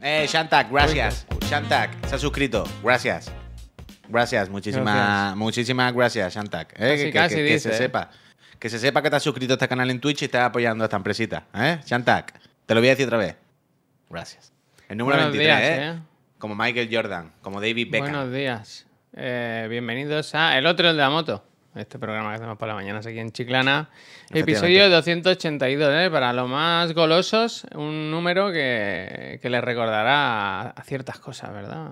Eh, Shantak, gracias. Shantak, se ha suscrito. Gracias. Gracias, muchísimas Gracias. muchísimas gracias, Shantak. Eh, Casi, que, casi que- que dice, se eh. sepa. Que se sepa que te has suscrito a este canal en Twitch y estás apoyando a esta empresita. ¿Eh? Shantak, te lo voy a decir otra vez. Gracias. El número Buenos 23, días, ¿eh? ¿eh? Como Michael Jordan, como David Beckham. Buenos días. Eh, bienvenidos a El Otro, el de la Moto. Este programa que hacemos por la mañana aquí en Chiclana. Episodio 282, ¿eh? Para los más golosos, un número que, que les recordará a, ciertas cosas, ¿verdad?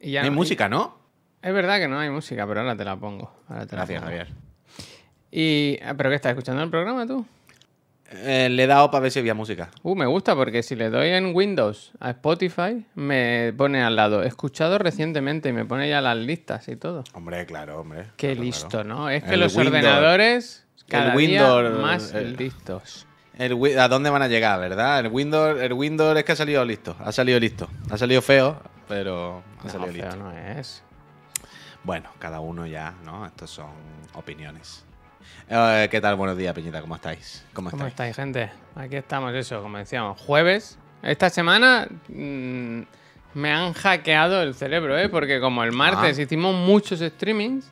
Y ya No hay música, ¿no? Es verdad que no hay música, pero ahora te la pongo. Ahora te la Gracias, pongo. Javier. Y, ¿Pero qué estás escuchando el programa tú? Eh, le he dado para ver si había música. Uh, me gusta porque si le doy en Windows a Spotify, me pone al lado, escuchado recientemente y me pone ya las listas y todo. Hombre, claro, hombre. Qué Claro, listo, claro. ¿no? Es que El los Windows- ordenadores cada el día Windows, más eh, listos. El ¿A dónde van a llegar, verdad? El Windows, el Windows es que ha salido listo. Ha salido listo. Ha salido feo, pero ha No, salido feo listo. no es. Bueno, cada uno ya, ¿no? Estos son opiniones. Eh, ¿Qué tal? Buenos días, Peñita. ¿Cómo estáis? ¿Cómo, ¿Cómo estáis? gente? Aquí estamos, eso, como decíamos, jueves. Esta semana mm, me han hackeado el cerebro, ¿eh? Porque como el martes Ah. hicimos muchos streamings,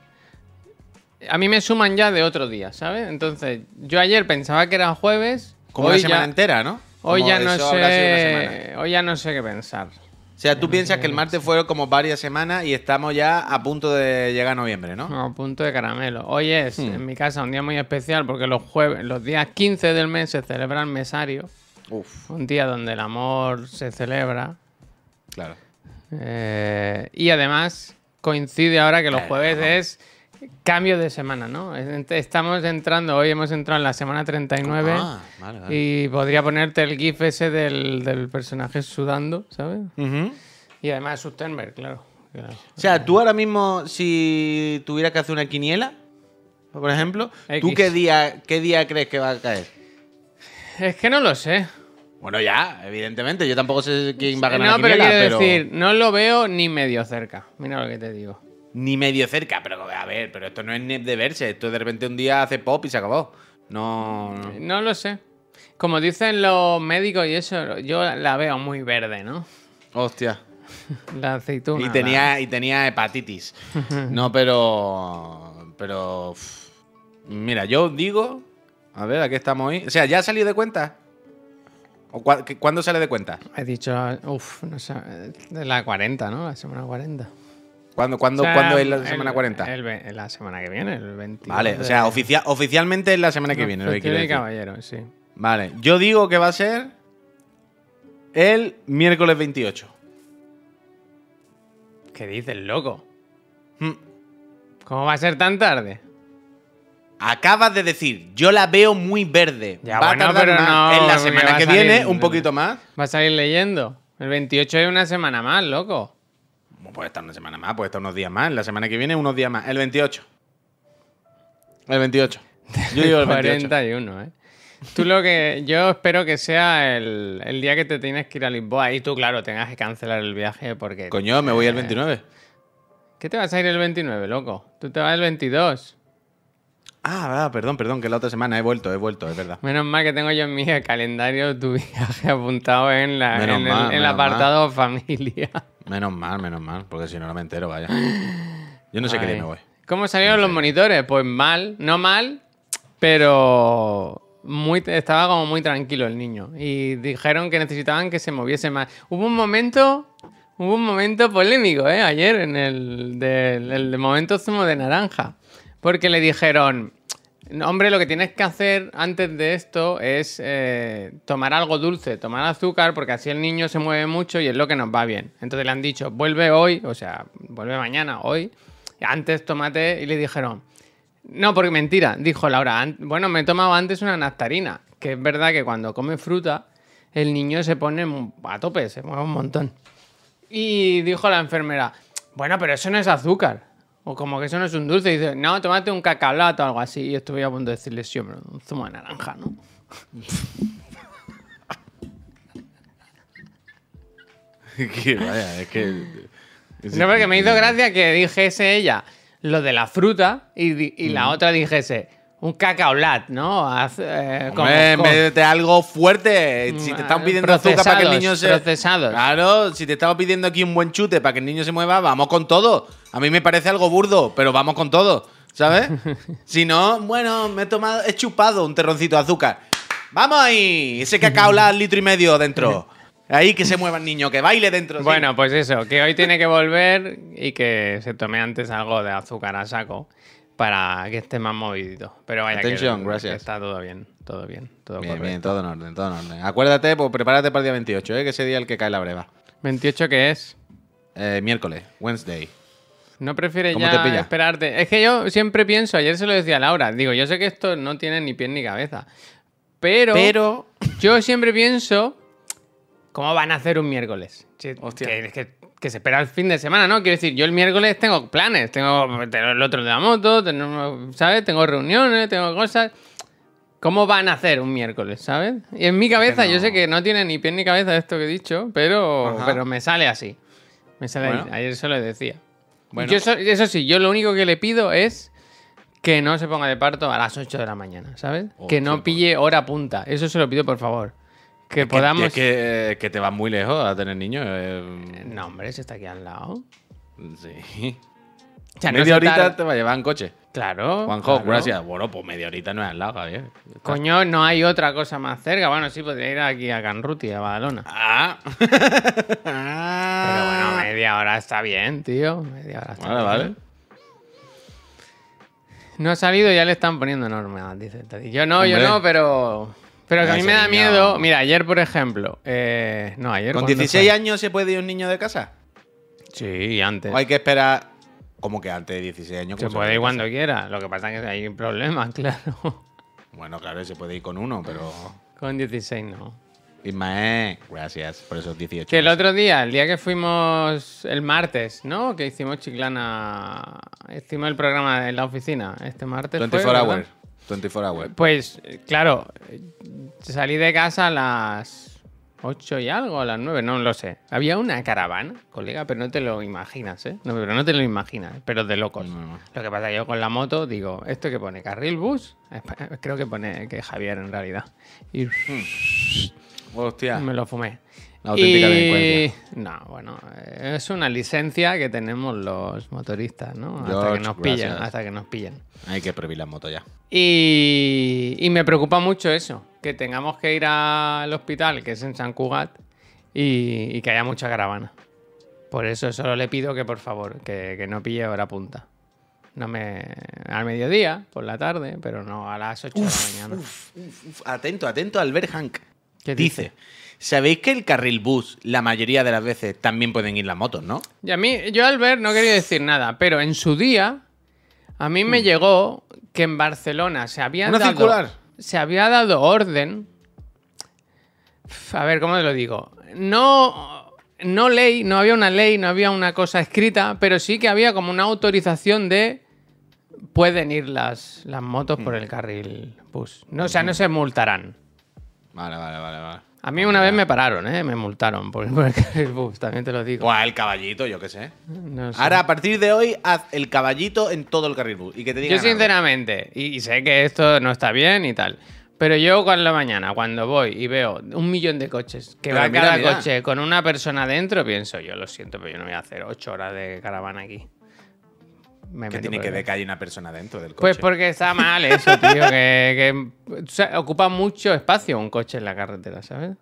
a mí me suman ya de otro día, ¿sabes? Entonces, yo ayer pensaba que era jueves. Como hoy una semana ya, entera, ¿no? Hoy Como ya no sé. Hoy ya no sé qué pensar. O sea, tú piensas que el martes fue como varias semanas y estamos ya a punto de llegar a noviembre, ¿no? No, punto de caramelo. Hoy es, Hmm. en mi casa, un día muy especial porque los jueves, los días 15 del mes se celebra el mesario. Uf, Un día donde el amor se celebra. claro. Eh, y además coincide ahora que los jueves es cambio de semana, ¿no? Estamos entrando, hoy hemos entrado en la semana 39 Ah, vale, vale. y podría ponerte el gif ese del, del personaje sudando, ¿sabes? Y además Sustenberg, claro. claro. O sea, tú ahora mismo, si tuvieras que hacer una quiniela, por ejemplo, ¿tú qué día, qué día crees que va a caer? Es que no lo sé. Bueno, ya, evidentemente. Yo tampoco sé quién va a ganar no, la pero quiniela, quiero pero... decir, no lo veo ni medio cerca. Mira lo que te digo. Ni medio cerca, pero a ver, pero esto no es de verse. Esto de repente un día hace pop y se acabó. No... no. No lo sé. Como dicen los médicos y eso, yo la veo muy verde, ¿no? Hostia. La aceituna. Y tenía, y tenía hepatitis. No, pero... Pero... Mira, yo digo... A ver, aquí estamos hoy. O sea, ¿ya ha salido de cuenta? ¿O qué- ¿Cuándo sale de cuenta? He dicho, uff, no sé, de la 40, ¿no? La semana 40. ¿Cuándo, cuándo, O sea, ¿cuándo es la el- semana 40? el ve- la semana que viene, el 22. Vale, o sea, oficia- oficialmente es la semana que No, viene. lo que decir. caballero, sí. Vale, yo digo que va a ser el miércoles 28. ¿Qué dices, loco? Hmm. ¿Cómo va a ser tan tarde? Acabas de decir, yo la veo muy verde. Ya, va bueno, a tardar pero más. no, en la semana va que salir- viene, un poquito más. ¿Vas a ir leyendo? El 28 es una semana más, loco. Puede estar una semana más, puede estar unos días más. La semana que viene, unos días más. El 28. El 28. Yo digo el 28. 41, ¿eh? Tú lo que. Yo espero que sea el, el día que te tienes que ir a Lisboa y tú, claro, tengas que cancelar el viaje porque. Coño, me voy el Eh, 29. ¿Qué te vas a ir el 29, loco? Tú te vas el 22. Ah, ah, perdón, perdón, que la otra semana he vuelto, he vuelto, es verdad. Menos mal que tengo yo en mi calendario tu viaje apuntado en, la, en el, en apartado familia. Menos mal, menos mal, porque si no, no me entero, vaya. Yo no sé qué día me voy. ¿Cómo salieron los monitores? Pues mal, no mal, pero muy, estaba como muy tranquilo el niño. Y dijeron que necesitaban que se moviese más. Hubo un momento, hubo un momento polémico, ¿eh? Ayer en el, del- el momento zumo de naranja. Porque le dijeron, "No, hombre, lo que tienes que hacer antes de esto es eh, tomar algo dulce, tomar azúcar, porque así el niño se mueve mucho y es lo que nos va bien. Entonces le han dicho, vuelve hoy, o sea, vuelve mañana, hoy. Antes tómate y le dijeron, no, porque mentira, dijo Laura, "an- bueno, me he tomado antes una nectarina, que es verdad que cuando come fruta, el niño se pone a tope, se mueve un montón. Y dijo la enfermera, bueno, pero eso no es azúcar. O como que eso no es un dulce. Y dice, no, tómate un cacalato o algo así. Y estuve a punto de decirle, sí, hombre, un zumo de naranja, ¿no? Que vaya, es que. No, porque me hizo gracia que dijese ella lo de la fruta y la otra dijese, un cacaolat, ¿no? Haz, eh, como- Hombre, con- métete algo fuerte. Si te están pidiendo azúcar para que el niño se. procesados. Claro, si te estamos pidiendo aquí un buen chute para que el niño se mueva, vamos con todo. A mí me parece algo burdo, pero vamos con todo. ¿Sabes? si no, bueno, me he tomado, he chupado un terroncito de azúcar. ¡Vamos ahí! Ese cacao al litro y medio dentro. Ahí que se mueva el niño, que baile dentro. sí. Bueno, pues eso, que hoy tiene que volver y que se tome antes algo de azúcar a saco para que esté más movidito. Pero vaya Atención, que, gracias. que está todo bien, todo bien, todo Bien, todo en orden, todo en orden. Acuérdate, pues prepárate para el día 28, ¿eh? que ese día es el que cae la breva. 28 que es. Eh, miércoles, Wednesday. ¿No prefieres ¿Cómo ya esperarte? Es que yo siempre pienso, ayer se lo decía a Laura, digo, yo sé que esto no tiene ni pie ni cabeza, pero, Pero. yo siempre pienso, ¿cómo van a hacer un miércoles? Hostia. Que, que- que se espera el fin de semana, ¿no? Quiero decir, yo el miércoles tengo planes, tengo, tengo el otro de la moto, tengo, ¿sabes? Tengo reuniones, tengo cosas. ¿Cómo van a hacer un miércoles, sabes? Y en mi cabeza, no. yo sé que no tiene ni pie ni cabeza esto que he dicho, pero, Ajá. pero me sale así. Me sale Bueno. ahí. Ayer se lo decía. Bueno. Yo eso, eso sí, yo lo único que le pido es que no se ponga de parto a las 8 de la mañana, ¿sabes? que no pille hora punta. Eso se lo pido, por favor. Que podamos... Es que, que te vas muy lejos a tener niños. eh, No, hombre, se está aquí al lado. sí. O sea, no media horita te va a llevar en coche. Claro. Juanjo, claro. gracias. Bueno, pues media horita no es al lado, Javier. Coño, no hay otra cosa más cerca. Bueno, sí, podría ir aquí a Canruti, a Badalona. Ah. Pero bueno, media hora está bien, tío. Media hora está Vale, bien. vale. No ha salido, ya le están poniendo normas, dice. Yo no, yo no, pero. Pero que a mí me da niño- miedo. Mira, ayer, por ejemplo. eh, no, ayer. ¿Con ¿cuándo 16 fue? años se puede ir un niño de casa? Sí, antes. ¿O hay que esperar? como que antes de 16 años? Se ¿cómo puede ir cuando quiera. Lo que pasa es que hay problemas, claro. Bueno, claro, se puede ir con uno, pero. Con 16 no. Ismael, gracias por esos 18. Que el otro día, el día que fuimos el martes, ¿no? Que hicimos Chiclana. Hicimos el programa en la oficina. Este martes. fue, 24 ¿verdad? Hours. 24 hours. Pues, claro, salí de casa a las 8 y algo, a las 9, no lo sé. Había una caravana, colega, pero no te lo imaginas, ¿eh? No, pero no te lo imaginas, pero de locos. No. Lo que pasa que yo con la moto digo, ¿esto que pone? ¿Carril bus? Creo que pone que Javier en realidad. Y Hostia. me lo fumé. La auténtica Y- delincuencia. No, bueno, es una licencia que tenemos los motoristas, ¿no? Hasta que nos pillen, gracias. hasta que nos pillen. Hay que prohibir las motos ya. Y, y me preocupa mucho eso, que tengamos que ir al hospital, que es en San Cugat, y, y que haya mucha caravana. Por eso solo le pido que por favor, que, que no pille hora punta. No me. al mediodía, por la tarde, pero no a las 8 de la mañana. Uf, uf, atento, atento al ver Hank. ¿Qué dice? dice? ¿Sabéis que el carril bus, la mayoría de las veces, también pueden ir las motos, no? Y a mí, yo al ver no quería decir nada, pero en su día, a mí me llegó que en Barcelona se había Mm. ¿Una dado. circular? Se había dado orden. A ver, ¿cómo te lo digo? No, no ley, no había una ley, no había una cosa escrita, pero sí que había como una autorización de. Pueden ir las, las motos Mm. por el carril bus. No, o sea, no se multarán. Vale, vale, vale, vale. A mí una vez me pararon, ¿eh? Me multaron por, por el carril bus, también te lo digo. O el caballito, yo qué sé. No sé. Ahora, a partir de hoy, haz el caballito en todo el carril bus. Y que te digan Yo sinceramente, y, y sé que esto no está bien y tal, pero yo con la mañana, cuando voy y veo un millón de coches, que Pero va mira, cada mira. coche con una persona dentro, pienso, yo lo siento, pero yo no voy a hacer ocho horas de caravana aquí. Me Que meto tiene que ver que hay una persona dentro del coche. Pues porque está mal eso, tío, que, que o sea, ocupa mucho espacio un coche en la carretera, ¿sabes?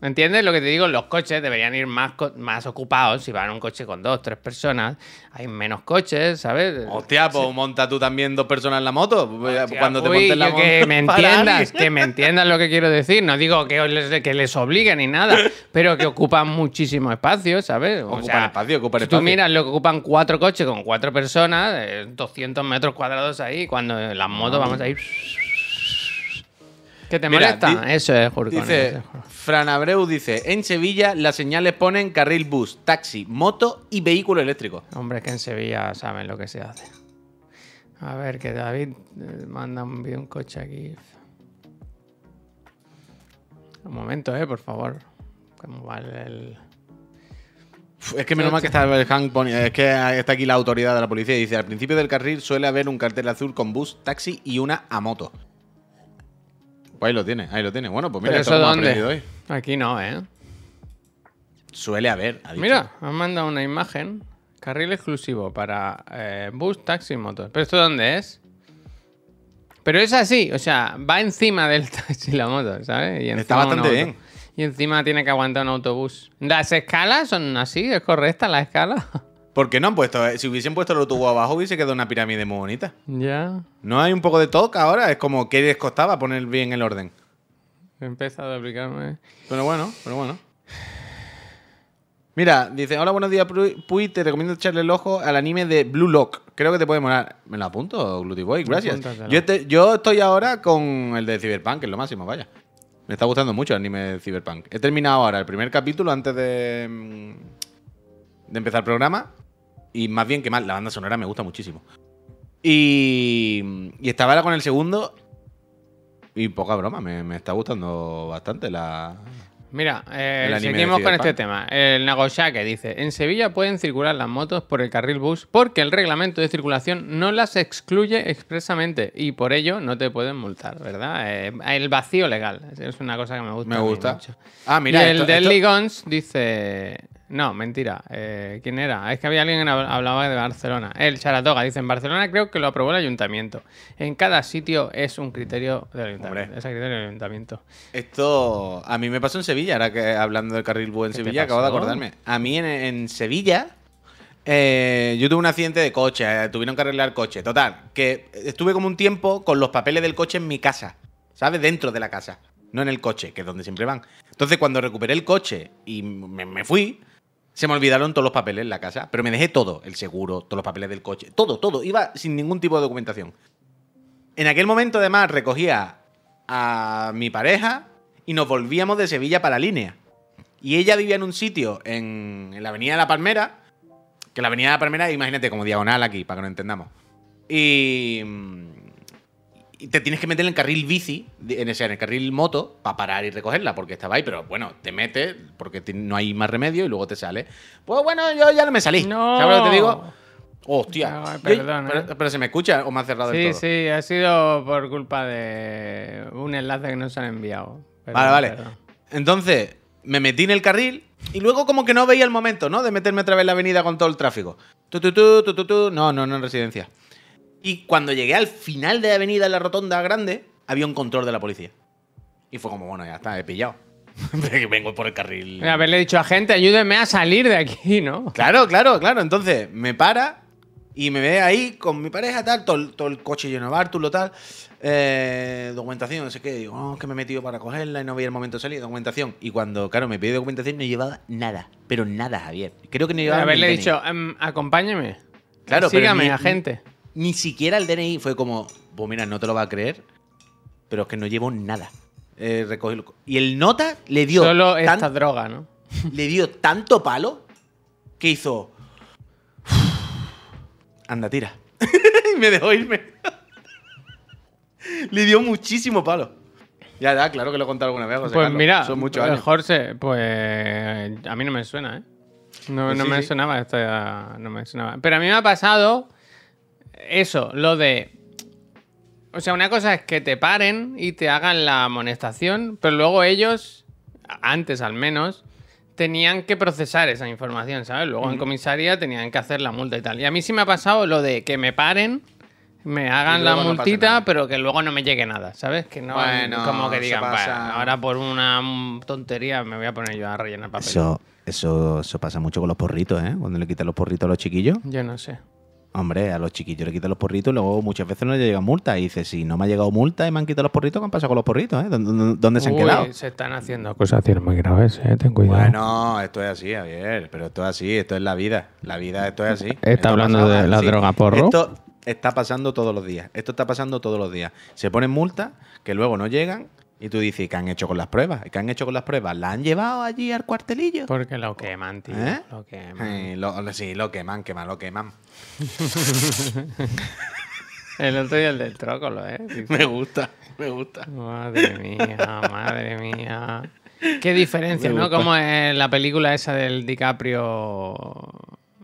¿Entiendes lo que te digo? Los coches deberían ir más, más ocupados. Si van un coche con dos, tres personas, hay menos coches, ¿sabes? Hostia, pues monta tú también dos personas en la moto. Hostia, Cuando te uy, montes la moto. que me entiendas, que me entiendas lo que quiero decir. No digo que les, que les obliguen ni nada, pero que ocupan muchísimo espacio, ¿sabes? O Ocupan espacio, ocupan si tú espacio. miras lo que ocupan cuatro coches con cuatro personas, eh, 200 metros cuadrados ahí, cuando en las motos vamos a ir... ¿Qué te Mira, molesta? Eso es, Jurcón. eso Dice, es. Fran Abreu dice, en Sevilla las señales ponen carril bus, taxi, moto y vehículo eléctrico. Hombre, es que en Sevilla saben lo que se hace. A ver, que David eh, manda un vídeo un coche aquí. Un momento, eh, por favor. ¿Cómo va el-? Es que menos mal que está el Hank es que está aquí la autoridad de la policía y dice, al principio del carril suele haber un cartel azul con bus, taxi y una a moto. Pues ahí lo tiene, ahí lo tiene. Bueno, pues mira, ¿Pero eso dónde? hoy. Aquí no, ¿eh? Suele haber, ha dicho. Mira, han mandado una imagen. Carril exclusivo para eh, bus, taxi y motos. ¿Pero esto dónde es? Pero es así, o sea, va encima del taxi y la moto, ¿sabes? Y Está bastante bien. Y encima tiene que aguantar un autobús. ¿Las escalas son así? ¿Es correcta la escala? ¿Por qué no han puesto? eh, Si hubiesen puesto el autobús abajo hubiese quedado una pirámide muy bonita. ya. ¿No hay un poco de toque ahora? Es como, ¿qué les costaba poner bien el orden? He empezado a aplicarme. Pero bueno, pero bueno. Mira, dice, hola, buenos días, Pu- Puy, te recomiendo echarle el ojo al anime de Blue Lock. Creo que te puede molar. Me lo apunto, Gluty Boy, gracias. Yo, yo estoy ahora con el de Cyberpunk, que es lo máximo, vaya. Me está gustando mucho el anime de Cyberpunk. He terminado ahora el primer capítulo antes de, mm, de empezar el programa. Y más bien que mal, la banda sonora me gusta muchísimo. Y, y estaba ahora con el segundo. Y poca broma, me, me está gustando bastante la, Mira, eh, seguimos con este tema. El Nagoshake dice: En Sevilla pueden circular las motos por el carril bus porque el reglamento de circulación no las excluye expresamente y por ello no te pueden multar, ¿verdad? Eh, el vacío legal es una cosa que me gusta. Me gusta. mucho. Ah, mira, y el esto- Deadly esto- Guns dice. No, mentira. Eh, ¿Quién era? Es que había alguien que hab- hablaba de Barcelona. El Charatoga dice: En Barcelona creo que lo aprobó el ayuntamiento. En cada sitio es un criterio del ayuntamiento. Es criterio del ayuntamiento. Esto a mí me pasó en Sevilla, ahora que hablando del carril bus en ¿Qué te Sevilla, acabo de acordarme. A mí en, en Sevilla, eh, yo tuve un accidente de coche, eh, tuvieron que arreglar el coche. Total, que estuve como un tiempo con los papeles del coche en mi casa, ¿sabes? Dentro de la casa, no en el coche, que es donde siempre van. Entonces, cuando recuperé el coche y me, me fui, se me olvidaron todos los papeles en la casa, pero me dejé todo, el seguro, todos los papeles del coche, todo, todo, iba sin ningún tipo de documentación. En aquel momento, además, recogía a mi pareja y nos volvíamos de Sevilla para línea. Y ella vivía en un sitio en, la Avenida de la Palmera, que la Avenida de la Palmera, imagínate, como diagonal aquí, para que nos entendamos. Y, mm, y te tienes que meter en el carril bici, en ese, en el carril moto, para parar y recogerla, porque estaba ahí, pero bueno, te metes, porque no hay más remedio y luego te sale. Pues bueno, yo ya no me salí. No. ¿Sabes lo que te digo? Hostia. Yo- perdón, ¿eh? pero, pero se me escucha o me ha cerrado el Sí, todo. sí, ha sido por culpa de un enlace que nos han enviado. Perdón, Vale, vale. perdón. Entonces, me metí en el carril y luego como que no veía el momento, ¿no? De meterme otra vez en la avenida con todo el tráfico. Tu, tu, tu, tu, tu, tu. No, no, no en residencia. Y cuando llegué al final de la avenida, en la rotonda grande, había un control de la policía. Y fue como, bueno, ya está, he pillado. Vengo por el carril. Haberle dicho a gente, ayúdeme a salir de aquí, ¿no? Claro, claro, claro. Entonces me para y me ve ahí con mi pareja, tal, todo, el- todo el coche lleno de bártulo, tal. eh, documentación, no sé qué. Digo, oh, que me he metido para cogerla y no veía el momento de salir. Documentación. Y cuando, claro, me pide documentación, no llevaba nada. Pero nada, Javier. Creo que no llevaba. Haberle dicho, em, acompáñeme. Claro, pero Sígame, ni- agente. Ni siquiera el DNI fue como, pues mira, no te lo va a creer, pero es que no llevo nada. Eh, y el nota le dio, Solo tan- esta droga, ¿no? le dio tanto palo que hizo. Anda, tira. y me dejó irme. le dio muchísimo palo. Ya, ya, claro que lo he contado alguna vez. José Pues Carlos. mira, son muchos años. Jorge, pues a mí no me suena, ¿eh? No, Pues no sí, me sí. sonaba esta, no me sonaba. Pero a mí me ha pasado eso, lo de... O sea, una cosa es que te paren y te hagan la amonestación, pero luego ellos, antes al menos, tenían que procesar esa información, ¿sabes? Luego en comisaría tenían que hacer la multa y tal. Y a mí sí me ha pasado lo de que me paren, me hagan la no multita, pero que luego no me llegue nada, ¿sabes? Que no, Bueno, como que digan, pasa. "Va, ahora por una tontería me voy a poner yo a rellenar papel. Eso, eso, eso pasa mucho con los porritos, ¿eh? Cuando le quitan los porritos a los chiquillos. Yo no sé. Hombre, a los chiquillos le quitan los porritos y luego muchas veces no le llega multa. Y dice, si no me ha llegado multa y me han quitado los porritos, ¿qué han pasado con los porritos? Eh? ¿Dónde, se han Uy, quedado? se están haciendo acusaciones muy graves, eh. Ten cuidado. Bueno, esto es así, Javier. Pero esto es así, esto es la vida. La vida, esto es así. ¿Está Esto hablando de la droga porro? Esto está pasando todos los días. Esto está pasando todos los días. Se ponen multas que luego no llegan y tú dices, ¿qué han hecho con las pruebas? ¿Qué han hecho con las pruebas? ¿La han llevado allí al cuartelillo? Porque lo queman, tío. ¿Eh? Lo queman. Eh, lo- sí, lo queman, queman, lo queman. El otro día el del trócolo, ¿eh? Me gusta, me gusta. Madre mía, madre mía. Qué diferencia, ¿no? Como en la película esa del DiCaprio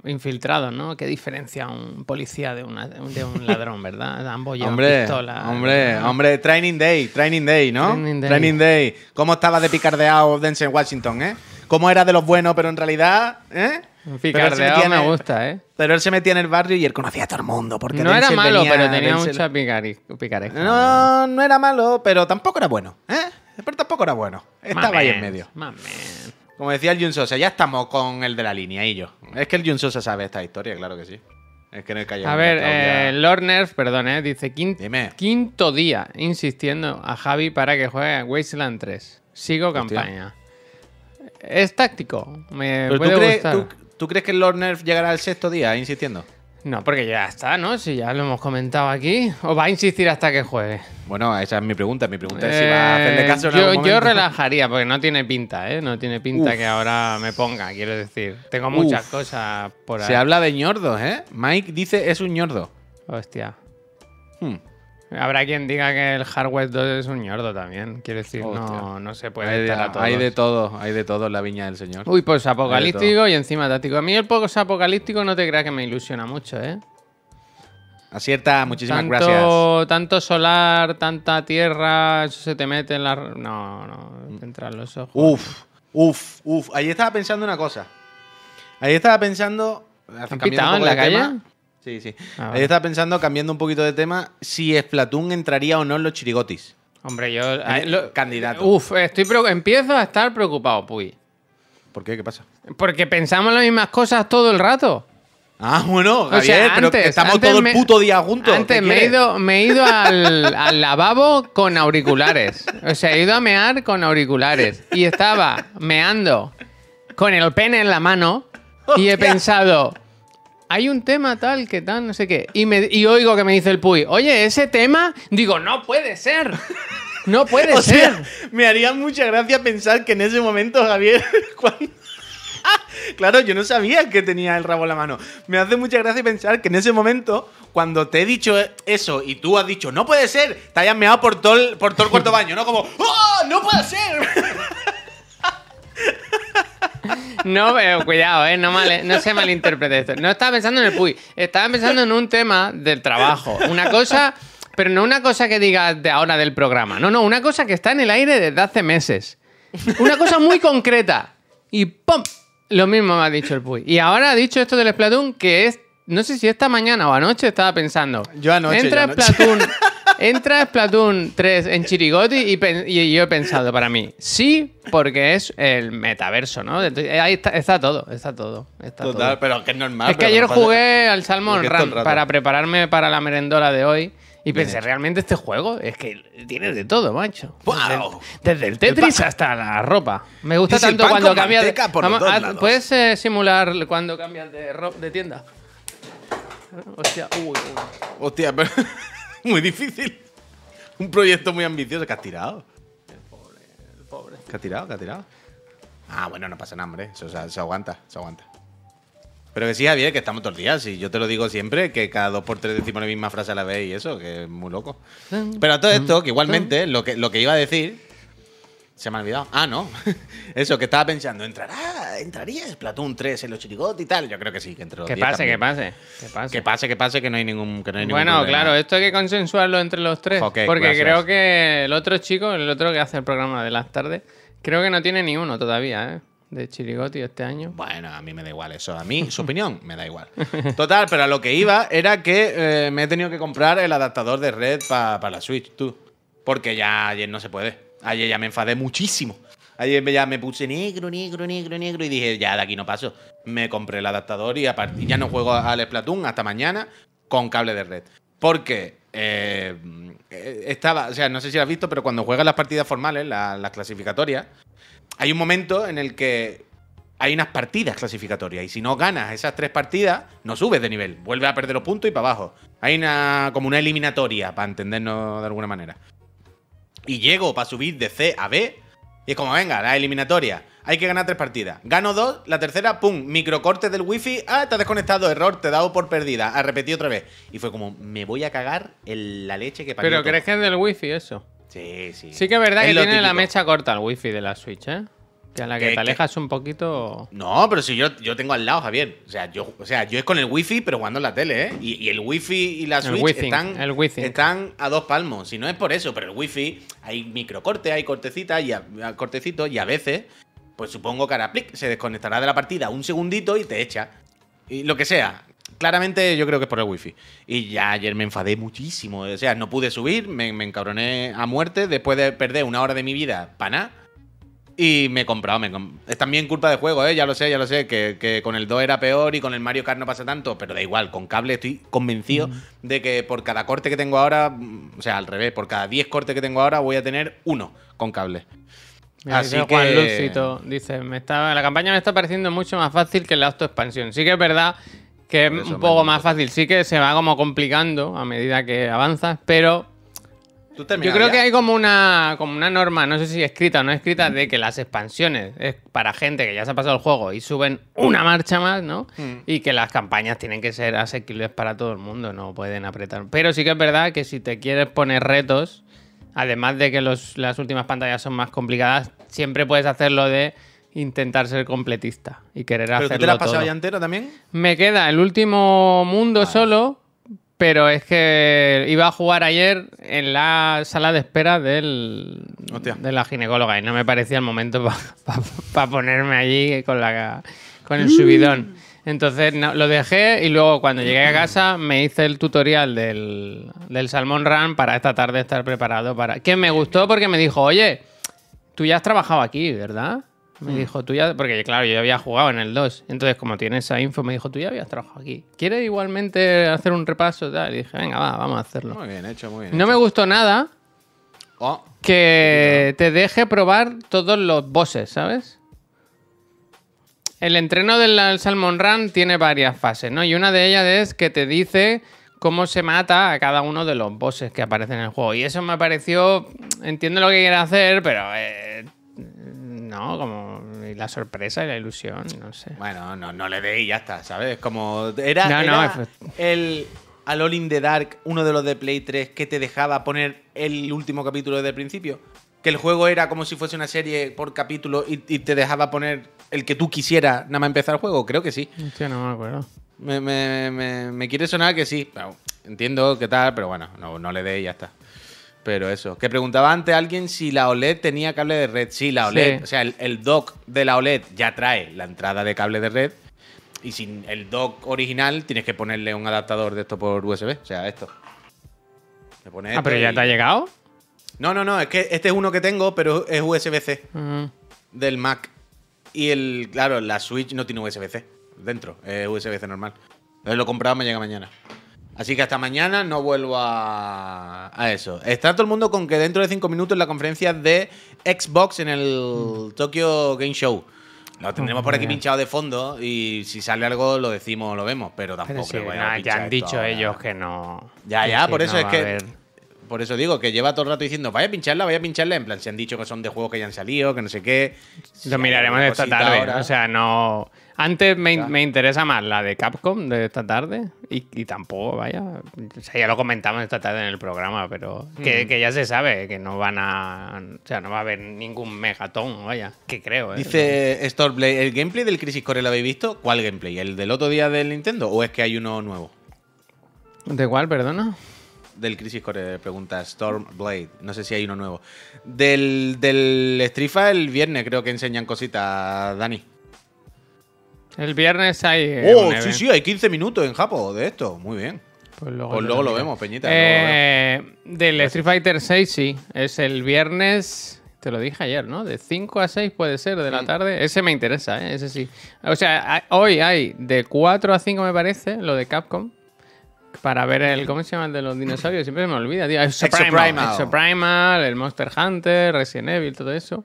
infiltrado, ¿no? Qué diferencia un policía de, una- de un ladrón, ¿verdad? Ambos llevan Hombre, pistola. hombre, hombre, Training Day, Training Day, ¿no? Training Day. Training Day. ¿Cómo estaba de picardeado Denzel Washington, eh? ¿Cómo era de los buenos, pero en realidad, eh? Un Pero él se Picardeado metía en me el- gusta, ¿eh? Pero él se metía en el barrio y él conocía a todo el mundo. Porque No era malo, venía- pero tenía Denzel- mucha picaresca. No, no era malo, pero tampoco era bueno, ¿eh? Pero tampoco era bueno. Estaba ahí en medio. mamen. Como decía el Jun Sosa, ya estamos con el de la línea y yo. Es que el Jun Sosa sabe esta historia, claro que sí. Es que no he callado. A ver, eh, Lord Nerf, perdón, eh, dice Dime. quinto día insistiendo a Javi para que juegue a Wasteland 3. Sigo Hostia. campaña. Es táctico. Me ¿Pero puede tú, crees, gustar. tú, tú crees que el Lord Nerf llegará al sexto día insistiendo? No, porque ya está, ¿no? Si ya lo hemos comentado aquí. ¿O va a insistir hasta que juegue? Bueno, esa es mi pregunta. Mi pregunta es si va a hacerle Eh, caso en yo, algún yo relajaría, porque no tiene pinta, ¿eh? No tiene pinta Uf. que ahora me ponga, quiero decir. Tengo muchas Uf. cosas por ahí. Se habla de ñordos, ¿eh? Mike dice es un ñordo. Hostia. Hmm. Habrá quien diga que el Hardware 2 es un ñordo también. Quiero decir, no, no se puede Hay de, estar a todos. hay de todo, hay de todo en la viña del señor. Uy, pues apocalíptico y encima táctico. A mí el poco apocalíptico no te creas que me ilusiona mucho, ¿eh? Acierta, muchísimas gracias. tanto, solar, tanta tierra, eso se te mete en la... No, no, te entran los ojos. Uf, uf, uf. Ahí estaba pensando una cosa. Ahí estaba pensando. ¿Han pitado en la calle? tema. Sí, sí. Ah, estaba pensando, cambiando un poquito de tema, si Splatoon entraría o no en los chirigotis. Hombre, yo... lo- candidato. Uf, estoy empiezo a estar preocupado, Puy. ¿Por qué? ¿Qué pasa? Porque pensamos las mismas cosas todo el rato. Ah, bueno, O sea, pero antes, estamos antes todo me- el puto día juntos. Antes ¿Qué me he, ido, me he ido al, al lavabo con auriculares. O sea, he ido a mear con auriculares. Y estaba meando con el pene en la mano. Y he pensado, hay un tema tal que tal, no sé qué. Y, me, y oigo que me dice el Puy, oye, ese tema. Digo, no puede ser. No puede O ser. sea, me haría mucha gracia pensar que en ese momento, Javier, cuando... Claro, yo no sabía que tenía el rabo en la mano. Me hace mucha gracia pensar que en ese momento, cuando te he dicho eso y tú has dicho, no puede ser, te hayas meado por todo el, por todo el cuarto baño, ¿no? Como, ¡oh, no puede ser! No, pero cuidado, ¿eh? no, mal- no se malinterprete esto. No estaba pensando en el Puy, estaba pensando en un tema del trabajo. Una cosa, pero no una cosa que digas de ahora del programa. No, no, una cosa que está en el aire desde hace meses. Una cosa muy concreta. Y ¡pum! Lo mismo me ha dicho el Puy. Y ahora ha dicho esto del Splatoon que es. No sé si esta mañana o anoche estaba pensando. Yo anoche, Entra yo anoche. Splatoon. Entra Splatoon 3 en Chirigoti y, y yo he pensado para mí, sí, porque es el metaverso, ¿no? Entonces, ahí está, está todo, está todo. Está Total, todo. pero que es normal. Es que ayer jugué al Salmon Run para prepararme para la merendola de hoy y Bien pensé, hecho. realmente este juego es que tiene de todo, macho. ¡Guau! Desde, desde el Tetris hasta la ropa. Me gusta Es tanto cuando cambias de... Vamos. ¿Puedes eh, simular cuando cambias de, de tienda? Hostia, uy, uy. Hostia, pero muy difícil. Un proyecto muy ambicioso que has tirado. El pobre. ¿Qué ha tirado? ¿Qué ha tirado? Ah, bueno, no pasa nada, hombre. Eso se, se aguanta, se aguanta. Pero que sí, Javier, que estamos todos los días. Y yo te lo digo siempre, que cada dos por tres decimos la misma frase a la vez y eso, que es muy loco. Pero a todo esto, que igualmente, lo que, lo que iba a decir. Se me ha olvidado. Ah, no. Eso, que estaba pensando, ¿entrará, entraría Splatoon 3 en los chirigotes y tal? Yo creo que sí, que entre los Que 10 pase, que pase, que pase. Que pase, que pase, que no hay ningún, que no hay ningún Bueno, claro, esto hay que consensuarlo entre los tres. Porque gracias. creo que el otro chico, el otro que hace el programa de las tardes, creo que no tiene ni uno todavía, ¿eh? De Chirigoti este año. Bueno, a mí me da igual eso. A mí, su opinión, me da igual. Total, pero a lo que iba era que eh, me he tenido que comprar el adaptador de red para la Switch, tú. Porque ya ayer no se puede. Ayer ya me enfadé muchísimo. Ayer ya me puse negro, negro, negro, negro y dije, ya de aquí no paso. Me compré el adaptador y ya no juego al Splatoon hasta mañana con cable de red. Porque eh, eh, estaba, o sea, no sé si lo has visto, pero cuando juegas las partidas formales, la- las clasificatorias, hay un momento en el que hay unas partidas clasificatorias y si no ganas esas tres partidas, no subes de nivel, vuelves a perder los puntos y para abajo. Hay una como una eliminatoria, para entendernos de alguna manera. Y llego para subir de C a B y es como, venga, la eliminatoria. Hay que ganar tres partidas. Gano dos, la tercera, pum, microcorte del wifi. Ah, te has desconectado, error, te he dado por perdida. A repetir otra vez. Y fue como, me voy a cagar en la leche que Pero todo. ¿crees que es del wifi eso? Sí, sí. Sí que es verdad Es que tiene la mecha corta el wifi de la Switch, ¿eh? Que a la que Que- te que- alejas un poquito... No, pero si yo, yo tengo al lado, Javier. O sea, yo, o sea, yo es con el wifi, pero jugando en la tele, ¿eh? Y, y el wifi y la Switch Wi-Fi, están, el Wi-Fi. están a dos palmos. Si no es por eso, pero el wifi hay microcorte, hay cortecitas y a, a- cortecitos y a veces, pues supongo que hará plic, se desconectará de la partida un segundito y te echa. Y lo que sea. Claramente yo creo que es por el wifi. Y ya ayer me enfadé muchísimo. O sea, no pude subir, me, me encabroné a muerte después de perder una hora de mi vida para nada. Y me he comprado. Me com- es también culpa de juego, ¿eh? Ya lo sé, ya lo sé. Que, que con el 2 era peor y con el Mario Kart no pasa tanto. Pero da igual, con cable estoy convencido de que por cada corte que tengo ahora, mm, o sea, al revés, por cada 10 cortes que tengo ahora voy a tener uno con cable. Mira, Así dice Juan que- Lucito, dice, me está, la campaña me está pareciendo mucho más fácil que la autoexpansión. Sí que es verdad que es un poco más fácil, sí que se va como complicando a medida que avanzas, pero ¿Tú yo creo que hay como una, como una norma, no sé si escrita o no escrita, de que las expansiones es para gente que ya se ha pasado el juego y suben una marcha más, ¿no? Hmm. Y que las campañas tienen que ser asequibles para todo el mundo, no pueden apretar. Pero sí que es verdad que si te quieres poner retos, además de que los- las últimas pantallas son más complicadas, siempre puedes hacerlo de intentar ser completista y querer ¿Pero tú hacerlo te la has pasado todo. ya entero también? Me queda el último mundo solo, pero es que iba a jugar ayer en la sala de espera del, Hostia. de la ginecóloga y no me parecía el momento para ponerme allí con, la, con el subidón. Entonces no, lo dejé y luego cuando llegué a casa me hice el tutorial del, del Salmon Run para esta tarde estar preparado para... Que me gustó porque me dijo, oye, tú ya has trabajado aquí, ¿verdad? Me dijo, tú ya, porque claro, yo había jugado en el 2. Entonces, como tiene esa info, me dijo, tú ya habías trabajado aquí. ¿Quieres igualmente hacer un repaso? Tal? Y dije, venga, va, vamos a hacerlo. Muy bien hecho, muy bien. No me gustó nada Oh, que te deje probar todos los bosses, ¿sabes? El entreno del Salmon Run tiene varias fases, ¿no? Y una de ellas es que te dice cómo se mata a cada uno de los bosses que aparecen en el juego. Y eso me pareció. Entiendo lo que quiere hacer, pero. eh, no, como. la sorpresa y la ilusión, no sé. Bueno, no, no le dé y ya está, ¿sabes? Como. Era, No, el. Al All in the Dark, uno de los de Play 3, que te dejaba poner el último capítulo desde el principio. Que el juego era como si fuese una serie por capítulo y, y te dejaba poner el que tú quisieras nada más empezar el juego. Creo que sí. Hostia, no me acuerdo. Me, me- me- me quiere sonar que sí. Pero entiendo qué tal, pero bueno, no, no le dé y ya está. Pero eso. Que preguntaba antes alguien si la OLED tenía cable de red. Sí, la OLED. Sí. O sea, el, el dock de la OLED ya trae la entrada de cable de red. Y sin el dock original tienes que ponerle un adaptador de esto por USB. O sea, esto. Le pones Ah, pero ya y- te ha llegado. No, no, no. Es que este es uno que tengo, pero es USB-C del Mac. Y el, claro, la Switch no tiene USB-C dentro, es USB-C normal. Entonces lo he comprado, me llega mañana. Así que hasta mañana no vuelvo a, a eso. Está todo el mundo con que dentro de 5 minutos la conferencia de Xbox en el Tokyo Game Show. Lo tendremos por aquí pinchado de fondo y si sale algo lo decimos lo vemos, pero Pero tampoco sí, que nah, a ya han dicho ellos que no. Ya, ya, sí, por eso no es que. Por eso digo que lleva todo el rato diciendo, vaya a pincharla, vaya a pincharla. En plan, se han dicho que son de juegos que ya han salido, que no sé qué. Lo miraremos esta tarde. ahora- O sea, no. Antes me, me interesa más la de Capcom de esta tarde. Y, y tampoco, vaya. O sea, ya lo comentamos esta tarde en el programa, pero Mm. que, que ya se sabe que no van a. O sea, no va a haber ningún megatón, vaya. Que creo, ¿eh? Dice Stormblade, ¿el gameplay del Crisis Core lo habéis visto? ¿Cuál gameplay? ¿El del otro día del Nintendo? ¿O es que hay uno nuevo? ¿De cuál, perdona? Del Crisis Core, pregunta Stormblade. No sé si hay uno nuevo. Del, del Fighter el viernes creo que enseñan cositas, Dani. El viernes hay. eh, Oh, sí, sí, hay 15 minutos en Japón de esto. Muy bien. Pues luego, Pues luego lo vemos, Peñita, luego lo Eh, del Street Fighter 6, sí. Es el viernes. Te lo dije ayer, ¿no? De 5 a 6 puede ser de la tarde. Ese me interesa, ¿eh? Ese sí. O sea, hoy hay de 4 a 5, me parece, lo de Capcom. Para ver el. ¿Cómo se llama el de los dinosaurios? Siempre me olvida, tío. Exoprimal. Exoprimal, el Monster Hunter, Resident Evil, todo eso.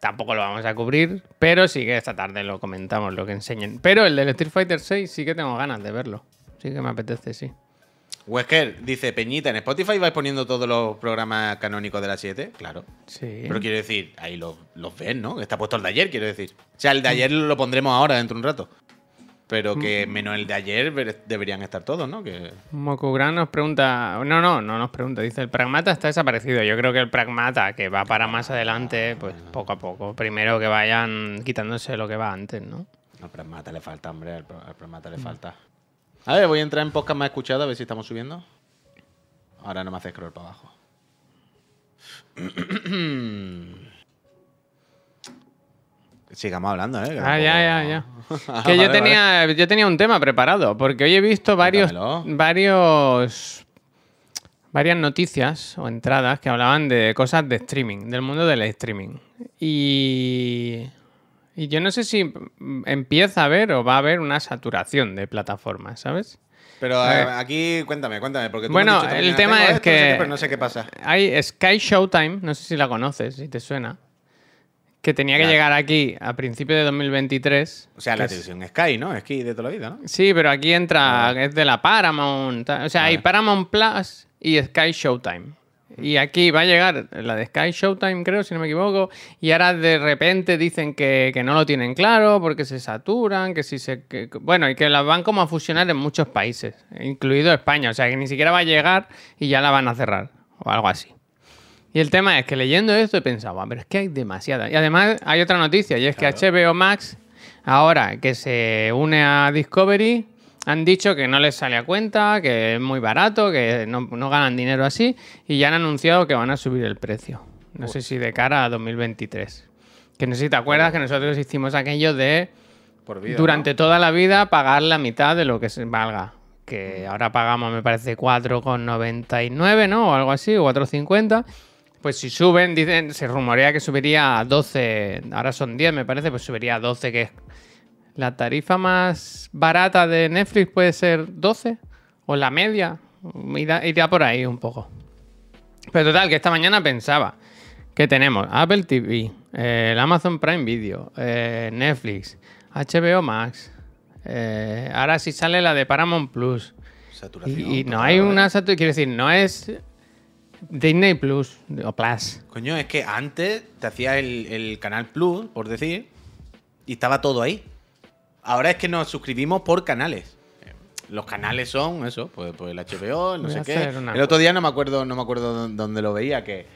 Tampoco lo vamos a cubrir, pero sí que esta tarde lo comentamos, lo que enseñen. Pero el del Street Fighter 6 sí que tengo ganas de verlo. Sí que me apetece, sí. Wesker dice, Peñita, ¿en Spotify vais poniendo todos los programas canónicos de la 7? Claro. Sí. Pero quiero decir, ahí los, los ven, ¿no? Está puesto el de ayer, quiero decir. O sea, el de ayer lo pondremos ahora, dentro de un rato. Pero que menos el de ayer deberían estar todos, ¿no? Que... Mokugran nos pregunta. No, no, no nos pregunta. Dice: el pragmata está desaparecido. Yo creo que el pragmata, que va para más adelante, pues poco a poco. Primero que vayan quitándose lo que va antes, ¿no? Al Pragmata le falta, hombre, al, Pra- al Pragmata le falta. A ver, voy a entrar en podcast más escuchado, a ver si estamos subiendo. Ahora no me hace scroll para abajo. Sigamos hablando, ¿eh? Que Ah, ya, ya, ya. Que yo tenía, yo tenía un tema preparado, porque hoy he visto varios, varios, varias noticias o entradas que hablaban de cosas de streaming, del mundo del streaming. Y, y yo no sé si empieza a haber o va a haber una saturación de plataformas, ¿sabes? Pero eh, aquí, cuéntame, cuéntame. Porque tú me has Bueno, dicho el "Ah, tema tengo es esto, no sé que- qué", pero no sé qué pasa. Hay Sky Showtime, no sé si la conoces, si te suena, que tenía que llegar aquí a principios de 2023. O sea, la es- televisión Sky, ¿no? Sky de toda la vida, ¿no? Sí, pero aquí entra, es de la Paramount. O sea, hay. Paramount Plus y Sky Showtime. Y aquí va a llegar la de Sky Showtime, creo, si no me equivoco. Y ahora de repente dicen que, que no lo tienen claro porque se saturan, que si se. que- bueno, y que las van como a fusionar en muchos países, incluido España. O sea, que ni siquiera va a llegar y ya la van a cerrar. O algo así. Y el tema es que leyendo esto he pensado, "Ah, pero es que hay demasiadas. Y además hay otra noticia, y es que HBO Max, ahora que se une a Discovery, han dicho que no les sale a cuenta, que es muy barato, que no, no ganan dinero así, y ya han anunciado que van a subir el precio. No sé si de cara a 2023. Que no sé si te acuerdas que nosotros hicimos aquello de Por vida. durante toda la vida pagar la mitad de lo que se valga. Que ahora pagamos, me parece, 4,99, ¿no? O algo así, o 4,50. Pues si suben, dicen, se rumorea que subiría a 12, ahora son 10, me parece, pues subiría a 12, que es la tarifa más barata de Netflix puede ser 12, o la media, irá, irá por ahí un poco. Pero total, que esta mañana pensaba que tenemos Apple TV, eh, el Amazon Prime Video, eh, Netflix, HBO Max. eh, ahora sí sale la de Paramount Plus. Saturación. Y, y no hay una saturación, quiero decir, no es Disney Plus o Plus. Coño, es que antes te hacía el, el canal Plus, por decir, y estaba todo ahí. Ahora es que nos suscribimos por canales. Los canales son eso, pues, pues el HBO, el no Voy sé qué. El otro día no me acuerdo, no me acuerdo dó- dónde lo veía, que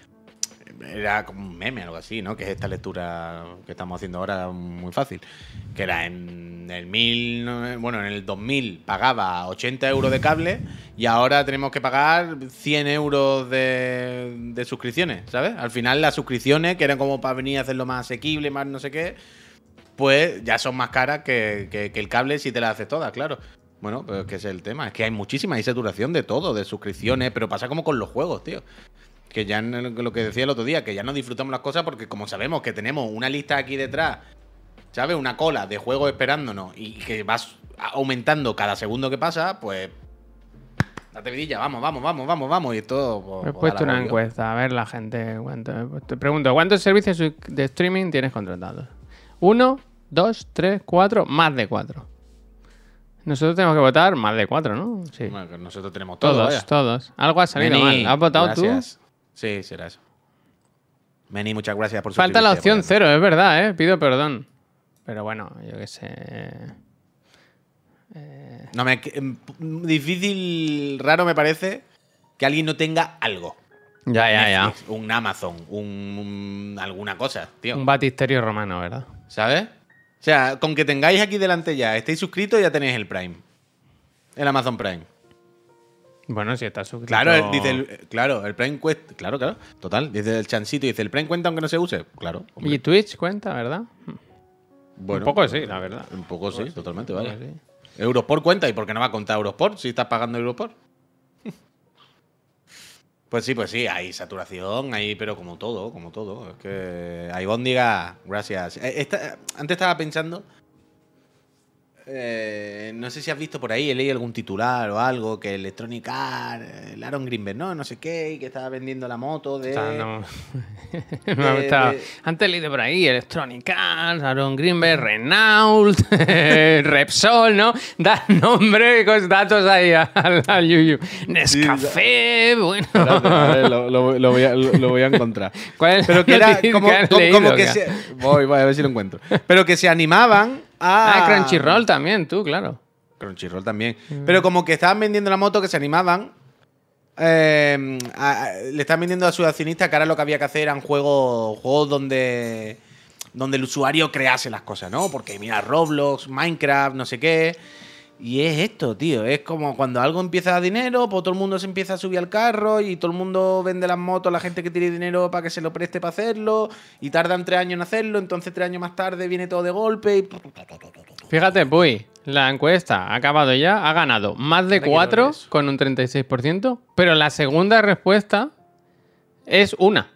era como un meme, algo así, ¿no? Que es esta lectura que estamos haciendo ahora muy fácil. Que era en el mil, no- bueno, en el 2000 pagaba 80 euros de cable y ahora tenemos que pagar 100 euros de, de suscripciones, ¿sabes? Al final las suscripciones, que eran como para venir a hacerlo más asequible, más no sé qué, pues ya son más caras que, que- el cable si te las haces todas, claro. Bueno, pues es que es el tema. Es que hay muchísima, hay saturación de todo, de suscripciones, pero pasa como con los juegos, tío. Que ya lo que decía el otro día, que ya no disfrutamos las cosas porque como sabemos que tenemos una lista aquí detrás, ¿sabes? Una cola de juegos esperándonos y que vas aumentando cada segundo que pasa, pues... Date vidilla, vamos, vamos, vamos, vamos, vamos. Y esto... pues, He pues, puesto da la una encuesta, a ver la gente. Cuánto, te pregunto, ¿cuántos servicios de streaming tienes contratados? Uno, dos, tres, cuatro, más de cuatro. Nosotros tenemos que votar más de cuatro, ¿no? Sí. Bueno, nosotros tenemos todo, todos, vaya. todos. Algo ha salido mal. ¿Has votado gracias. Sí, será eso. Meni, muchas gracias por tú? Falta la opción cero, es verdad, ¿eh? Pido perdón. Pero bueno, yo qué sé. No me difícil, raro me parece que alguien no tenga algo. Ya, ya, ya. Un Amazon, un, un- alguna cosa, tío. Un batisterio romano, ¿verdad? ¿Sabes? O sea, con que tengáis aquí delante ya, estéis suscritos, ya tenéis el Prime. El Amazon Prime. Bueno, si estás suscrito. Claro, el- dice el, claro, el Prime cuesta. Claro, claro. Total. Dice el chancito, dice, ¿el Prime cuenta aunque no se use? Claro. hombre. Y Twitch cuenta, ¿verdad? Bueno, un poco sí, la verdad. Un poco sí, totalmente, poco vaya. sí. Eurosport cuenta, ¿y por qué no va a contar Eurosport si estás pagando Eurosport? Pues sí, pues sí, hay saturación, hay, pero como todo, como todo. Es que hay bóndiga, gracias. Eh, esta- antes estaba pensando, eh, no sé si has visto por ahí, he leído algún titular o algo, que Electronic Arts, el Aaron Greenberg, ¿no? No sé qué, y que estaba vendiendo la moto de... Está dando- Me ha de- gustado. de- Antes leí de por ahí Electronic Arts, Aaron Greenberg, Renault, Repsol, ¿no? Da nombre y cos- datos ahí al, al Yuyu. Nescafé, bueno. A ver, lo, lo- lo voy a, lo- lo voy a encontrar. ¿Cuál es Pero que era como, que has como- leído, como que que- se. Voy, voy a ver si lo encuentro. Pero que se animaban Ah, Crunchyroll también, tú, claro. Crunchyroll también. Pero como que estaban vendiendo la moto, que se animaban. eh, a- a- le estaban vendiendo a sus accionistas que ahora lo que había que hacer eran juegos, juegos donde, donde el usuario crease las cosas, ¿no? Porque mira, Roblox, Minecraft, no sé qué. Y es esto, tío. Es como cuando algo empieza a dar dinero, pues todo el mundo se empieza a subir al carro y todo el mundo vende las motos a la gente que tiene dinero para que se lo preste para hacerlo. Y tardan tres años en hacerlo, entonces tres años más tarde viene todo de golpe y. Fíjate, Puy, la encuesta ha acabado ya, ha ganado más de Ahora quiero ver 4 eso. con un 36%, pero la segunda respuesta es una.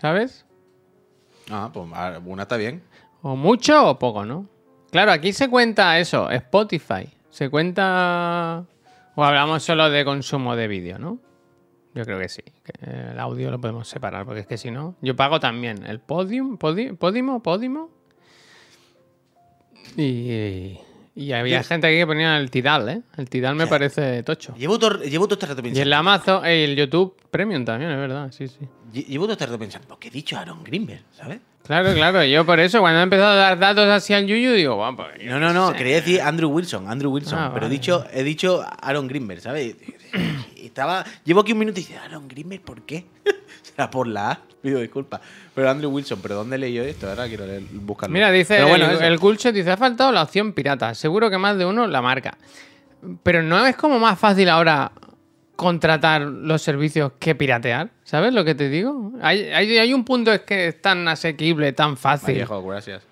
¿Sabes? Ah, pues ah, una está bien. O mucho o poco, ¿no? Claro, aquí se cuenta eso, Spotify. Se cuenta... O hablamos solo de consumo de vídeo, ¿no? Yo creo que sí. que el audio lo podemos separar, porque es que si no... Yo pago también el Podium, Podi- Podimo, Podimo. Y, y había gente aquí que ponía el Tidal, ¿eh? El Tidal me parece tocho. Llevo todo, llevo todo este rato Y el Amazon, y el YouTube Premium también, es verdad, sí, sí. lle- Llevo todo este rato pensando. ¿Por qué he dicho Aaron Greenberg? ¿Sabes? Claro, claro. Yo por eso, cuando he empezado a dar datos así al Yuyu, digo, guau, pues, No, no, no. Quería decir Andrew Wilson. Andrew Wilson. Ah, pero he dicho, he dicho Aaron Greenberg, ¿sabes? Estaba, llevo aquí un minuto y dice, Aaron Greenberg, ¿por qué? Será por la A. Pido disculpas. Pero Andrew Wilson, ¿pero dónde leí yo esto? Ahora quiero leer- buscarlo. Mira, dice Pero bueno, el, el dice, ha faltado la opción pirata. Seguro que más de uno la marca. Pero no es como más fácil ahora contratar los servicios que piratear. ¿Sabes lo que te digo? Hay, hay, hay un punto es que es tan asequible, tan fácil, Vallejo, gracias.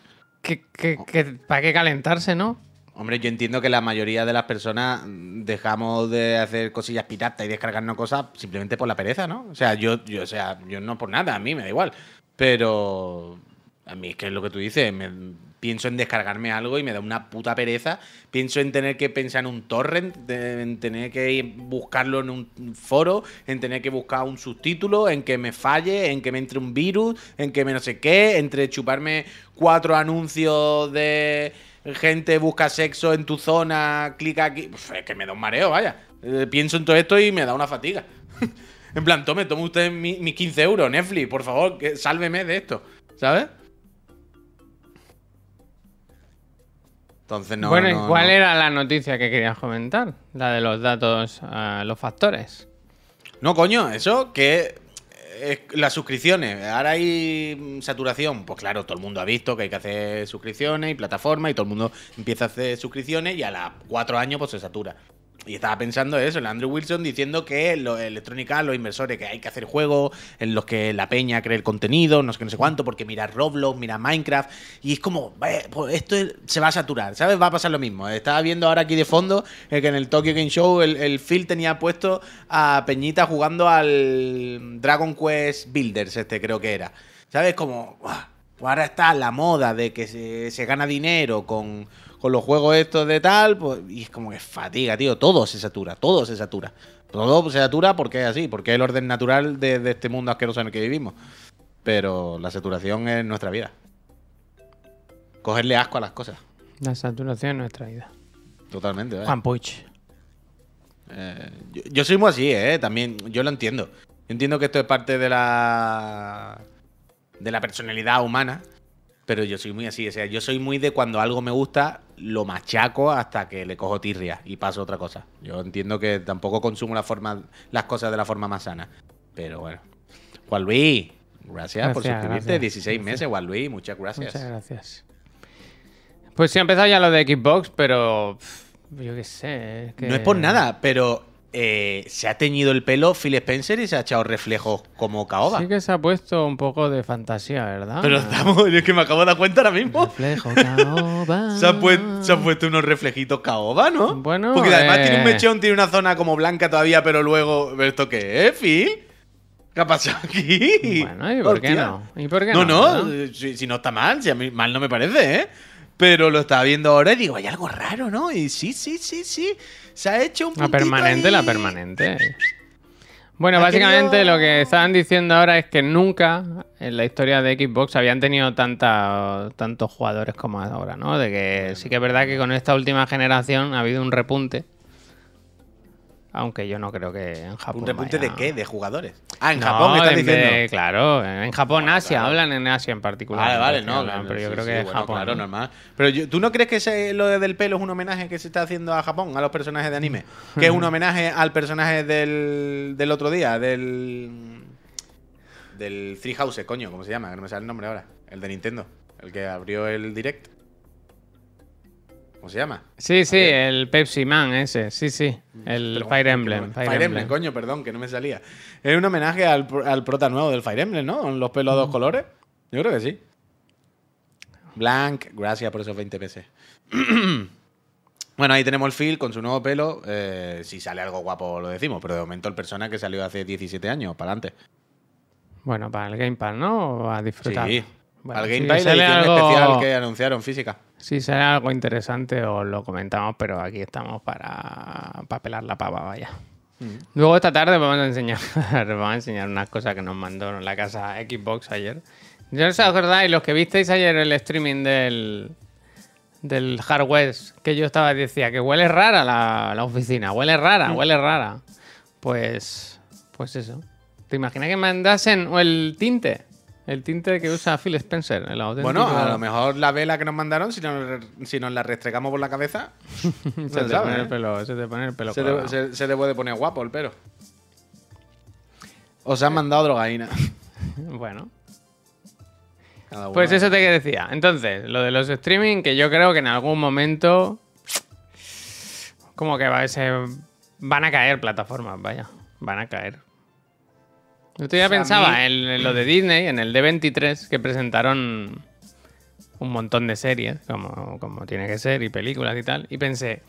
que, que, que para qué calentarse, ¿no? Hombre, yo entiendo que la mayoría de las personas dejamos de hacer cosillas piratas y descargarnos cosas simplemente por la pereza, ¿no? O sea, yo, yo, o sea, yo no por nada, a mí me da igual. Pero a mí es que es lo que tú dices, me, pienso en descargarme algo y me da una puta pereza. Pienso en tener que pensar en un torrent, en tener que buscarlo en un foro, en tener que buscar un subtítulo, en que me falle, en que me entre un virus, en que me no sé qué, entre chuparme cuatro anuncios de gente busca sexo en tu zona, clica aquí. Es que me da un mareo, vaya. Eh, pienso en todo esto y me da una fatiga. en plan, tome, tome usted mi- mis 15 euros, Netflix, por favor, que sálveme de esto. ¿Sabes? Entonces no. bueno, no, ¿y cuál no. era la noticia que querías comentar? La de los datos, ah, los factores. No, coño, eso que las suscripciones. Ahora hay saturación. Pues claro, todo el mundo ha visto que hay que hacer suscripciones y plataformas y todo el mundo empieza a hacer suscripciones y a los cuatro años pues se satura. Y estaba pensando eso, el Andrew Wilson diciendo que los Electronic Arts, los inversores, que hay que hacer juegos en los que la peña cree el contenido, no sé qué, no sé cuánto, porque mira Roblox, mira Minecraft, y es como, "Vaya, pues esto es- se va a saturar, ¿sabes? Va a pasar lo mismo. Estaba viendo ahora aquí de fondo eh, que en el Tokyo Game Show el, Phil tenía puesto a Peñita jugando al Dragon Quest Builders, este creo que era. ¿Sabes? Como, "Buah, pues ahora está la moda de que se gana dinero con, con los juegos estos de tal, pues, y es como que fatiga, tío. Todo se satura, todo se satura. Todo se satura porque es así, porque es el orden natural de, de este mundo asqueroso en el que vivimos. Pero la saturación es nuestra vida. Cogerle asco a las cosas. La saturación en nuestra vida. Totalmente. ¿eh? Juan Puig. Eh, yo, yo soy muy así, ¿eh? También, yo lo entiendo. Yo entiendo que esto es parte de la. de la personalidad humana. Pero yo soy muy así. O sea, yo soy muy de cuando algo me gusta, lo machaco hasta que le cojo tirria y paso a otra cosa. Yo entiendo que tampoco consumo la forma, las cosas de la forma más sana. Pero bueno. Juan Luis, gracias, por suscribirte. gracias, 16 meses, Juan Luis, muchas gracias. Muchas gracias. Pues sí, ha empezado ya lo de Xbox, pero yo qué sé. es que- No es por nada, pero eh, se ha teñido el pelo Phil Spencer y se ha echado reflejos como caoba. Sí que se ha puesto un poco de fantasía, ¿verdad? Pero estamos, es que me acabo de dar cuenta ahora mismo. Reflejo caoba. Se ha, puesto, se ha puesto unos reflejitos caoba, ¿no? Bueno, Porque además eh. tiene un mechón, tiene una zona como blanca todavía, pero luego. ¿pero ¿Esto qué es, Phil? ¿Qué ha pasado aquí? Bueno, ¿y por qué no? ¿Y por qué no? no? No, no? eh, Si, si no está mal, si a mí mal no me parece, ¿eh? Pero lo estaba viendo ahora y digo, hay algo raro, ¿no? Y sí, sí, sí, sí. Se ha hecho un La permanente, ahí. la permanente. Bueno, básicamente querido- lo que estaban diciendo ahora es que nunca en la historia de Xbox habían tenido tanta, tantos jugadores como ahora, ¿no? De que sí que es verdad que con esta última generación ha habido un repunte. Aunque yo no creo que en Japón. ¿Un repunte vaya- de qué? ¿De jugadores? Ah, en No, Japón, estás de- diciendo. de- claro, en Japón, Asia, hablan en Asia en particular. Vale, vale, no, hablan, no, pero yo sí, creo sí, que bueno, Japón. Claro, normal. Pero yo- ¿tú no crees que ese- lo del pelo es un homenaje que se está haciendo a Japón, a los personajes de anime? Que es un homenaje al personaje del, del otro día, del. Del Three Houses, coño, ¿cómo se llama? Que no me sale el nombre ahora. El de Nintendo. El que abrió el direct. ¿Cómo se llama? Sí, sí, el Pepsi Man ese, sí, sí. El Pero, Fire Emblem. Fire, Fire, Emblem, Emblem. coño, perdón, que no me salía. Es un homenaje al, al prota nuevo del Fire Emblem, ¿no? Con los pelos a dos colores. Yo creo que sí. Blank, gracias por esos 20 pesos. bueno, ahí tenemos el Phil con su nuevo pelo. Eh, si sale algo guapo lo decimos, pero de momento el persona que salió hace 17 años, para adelante. Bueno, para el Game Pass, ¿no? O a disfrutar. Sí. Bueno, Al si Game Pass y la edición algo- especial que anunciaron física. Si sale algo interesante os lo comentamos, pero aquí estamos para, para pelar la pava, vaya. Mm. Luego esta tarde vamos a enseñar vamos a enseñar unas cosas que nos mandó en la casa Xbox ayer. ¿Ya os acordáis los que visteis ayer el streaming del, del hardware que yo estaba decía que huele rara la, la oficina, huele rara, Mm. huele rara? Pues pues eso. ¿Te imaginas que mandasen o el tinte? El tinte que usa Phil Spencer, el auténtico. Bueno, a lo mejor la vela que nos mandaron, si nos, si nos la restregamos por la cabeza, se, te sabe, pone ¿eh? el pelo, se te pone el pelo se, le puede poner guapo el pelo. Os han mandado drogaína. Bueno, pues eso te que decía. Entonces, lo de los streaming, que yo creo que en algún momento. Como que va, se, van a caer plataformas, vaya. Van a caer. Yo todavía pensaba mí- en, en lo de Disney, en el D23, que presentaron un montón de series, como, como tiene que ser, y películas y tal. Y pensé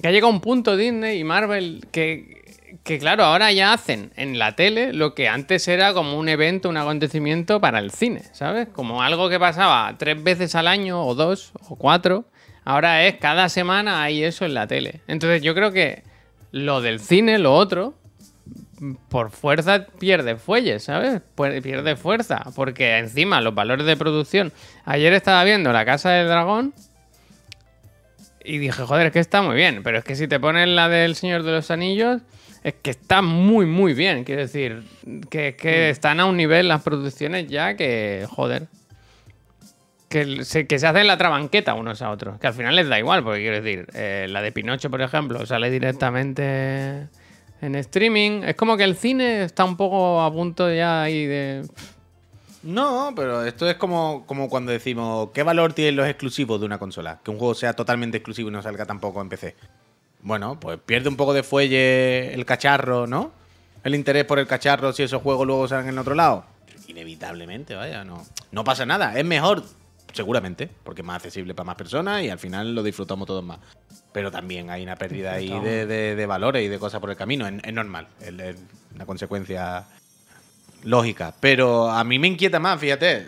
que ha llegado un punto Disney y Marvel que, que, claro, ahora ya hacen en la tele lo que antes era como un evento, un acontecimiento para el cine, ¿sabes? Como algo que pasaba tres veces al año, o dos, o cuatro. Ahora es cada semana hay eso en la tele. Entonces yo creo que lo del cine, lo otro, por fuerza pierde fuelles, ¿sabes? Pu- Pierde fuerza, porque encima los valores de producción. Ayer estaba viendo La Casa del Dragón y dije, joder, es que está muy bien, pero es que si te pones la del Señor de los Anillos, es que está muy, muy bien. Quiero decir, que, que están a un nivel las producciones ya que, joder. Que se, que se hacen la trabanqueta unos a otros. Que al final les da igual, porque quiero decir, eh, la de Pinocho, por ejemplo, sale directamente en streaming. Es como que el cine está un poco a punto ya ahí de. No, pero esto es como, como cuando decimos, ¿qué valor tienen los exclusivos de una consola? Que un juego sea totalmente exclusivo y no salga tampoco en PC. Bueno, pues pierde un poco de fuelle el cacharro, ¿no? El interés por el cacharro si esos juegos luego salen en otro lado. Inevitablemente, vaya, no. No pasa nada. Es mejor, seguramente, porque es más accesible para más personas y al final lo disfrutamos todos más. Pero también hay una pérdida ahí de, de- de valores y de cosas por el camino. Es, es normal. Es, es una consecuencia lógica. Pero a mí me inquieta más, fíjate. eh,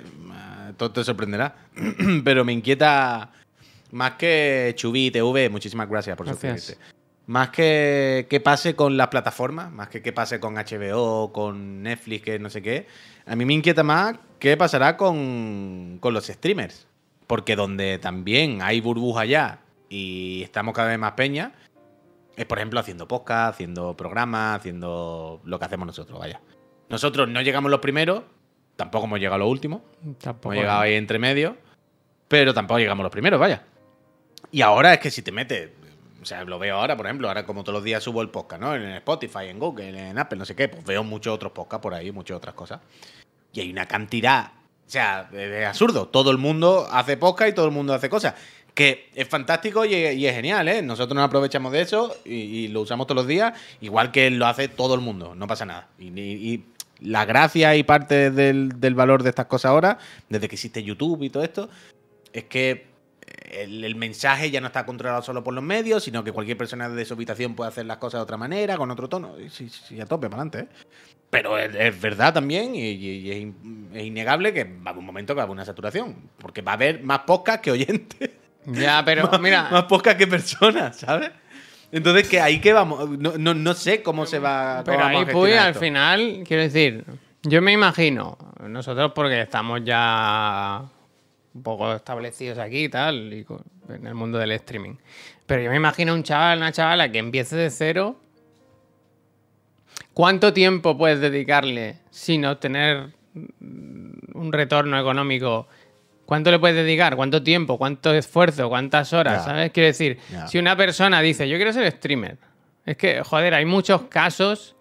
Todo te sorprenderá. Pero me inquieta más que Chubi TV. Muchísimas gracias por Gracias. suscribirte. Más que que pase con las plataformas, más que que pase con HBO, con Netflix, que no sé qué. A mí me inquieta más qué pasará con, con los streamers. Porque donde también hay burbuja ya y estamos cada vez más peña, es por ejemplo haciendo podcast, haciendo programas, haciendo lo que hacemos nosotros, vaya. Nosotros no llegamos los primeros, tampoco hemos llegado los últimos, Tampoco. hemos llegado ahí entre medio, pero tampoco llegamos los primeros, vaya. Y ahora es que si te metes, o sea, lo veo ahora, por ejemplo, ahora como todos los días subo el podcast, ¿no? En Spotify, en Google, en Apple, no sé qué, pues veo muchos otros podcasts por ahí, muchas otras cosas. Y hay una cantidad, o sea, es absurdo. Todo el mundo hace podcast y todo el mundo hace cosas. Que es fantástico y es, genial, ¿eh? Nosotros nos aprovechamos de eso y, lo usamos todos los días, igual que lo hace todo el mundo, no pasa nada. Y, y- la gracia y parte del, valor de estas cosas ahora, desde que existe YouTube y todo esto, es que el, mensaje ya no está controlado solo por los medios, sino que cualquier persona de su habitación puede hacer las cosas de otra manera, con otro tono. Y Sí, sí, a tope, para adelante. ¿eh? Pero es, verdad también, y, es innegable que va a haber un momento que va a haber una saturación. Porque va a haber más podcast que oyentes. Ya, pero más, mira. más podcast que personas, ¿sabes? Entonces, que ahí que vamos. No, no, no sé cómo se va cómo Pero a ahí, Puy, al final, quiero decir, yo me imagino, nosotros porque estamos ya un poco establecidos aquí y tal, y en el mundo del streaming. Pero yo me imagino un chaval, una chavala que empiece de cero. ¿Cuánto tiempo puedes dedicarle sin obtener un retorno económico? ¿Cuánto le puedes dedicar? ¿Cuánto tiempo? ¿Cuánto esfuerzo? ¿Cuántas horas? ¿Sabes? Quiero decir, si una persona dice, yo quiero ser streamer, es que, joder, hay muchos casos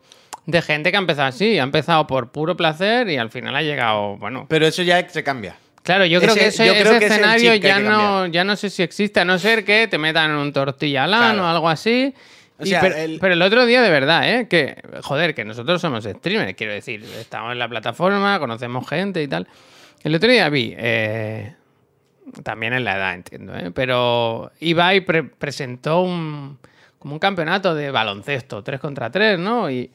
de gente que ha empezado así, ha empezado por puro placer y al final ha llegado, bueno. Pero eso ya se cambia. Claro, yo creo Ese- que ese, yo creo ese que ese es el escenario ya no, ya no sé si existe, a no ser que te metan en un tortilla Claro. o algo así. O Y sea, pero, el- pero el otro día, de verdad, ¿eh? Que, joder, que nosotros somos streamers, quiero decir, estamos en la plataforma, conocemos gente y tal. El otro día vi, eh, también en la edad, entiendo, ¿eh? Pero Ibai pre- presentó un, como un campeonato de baloncesto, 3 contra 3, ¿no? Y,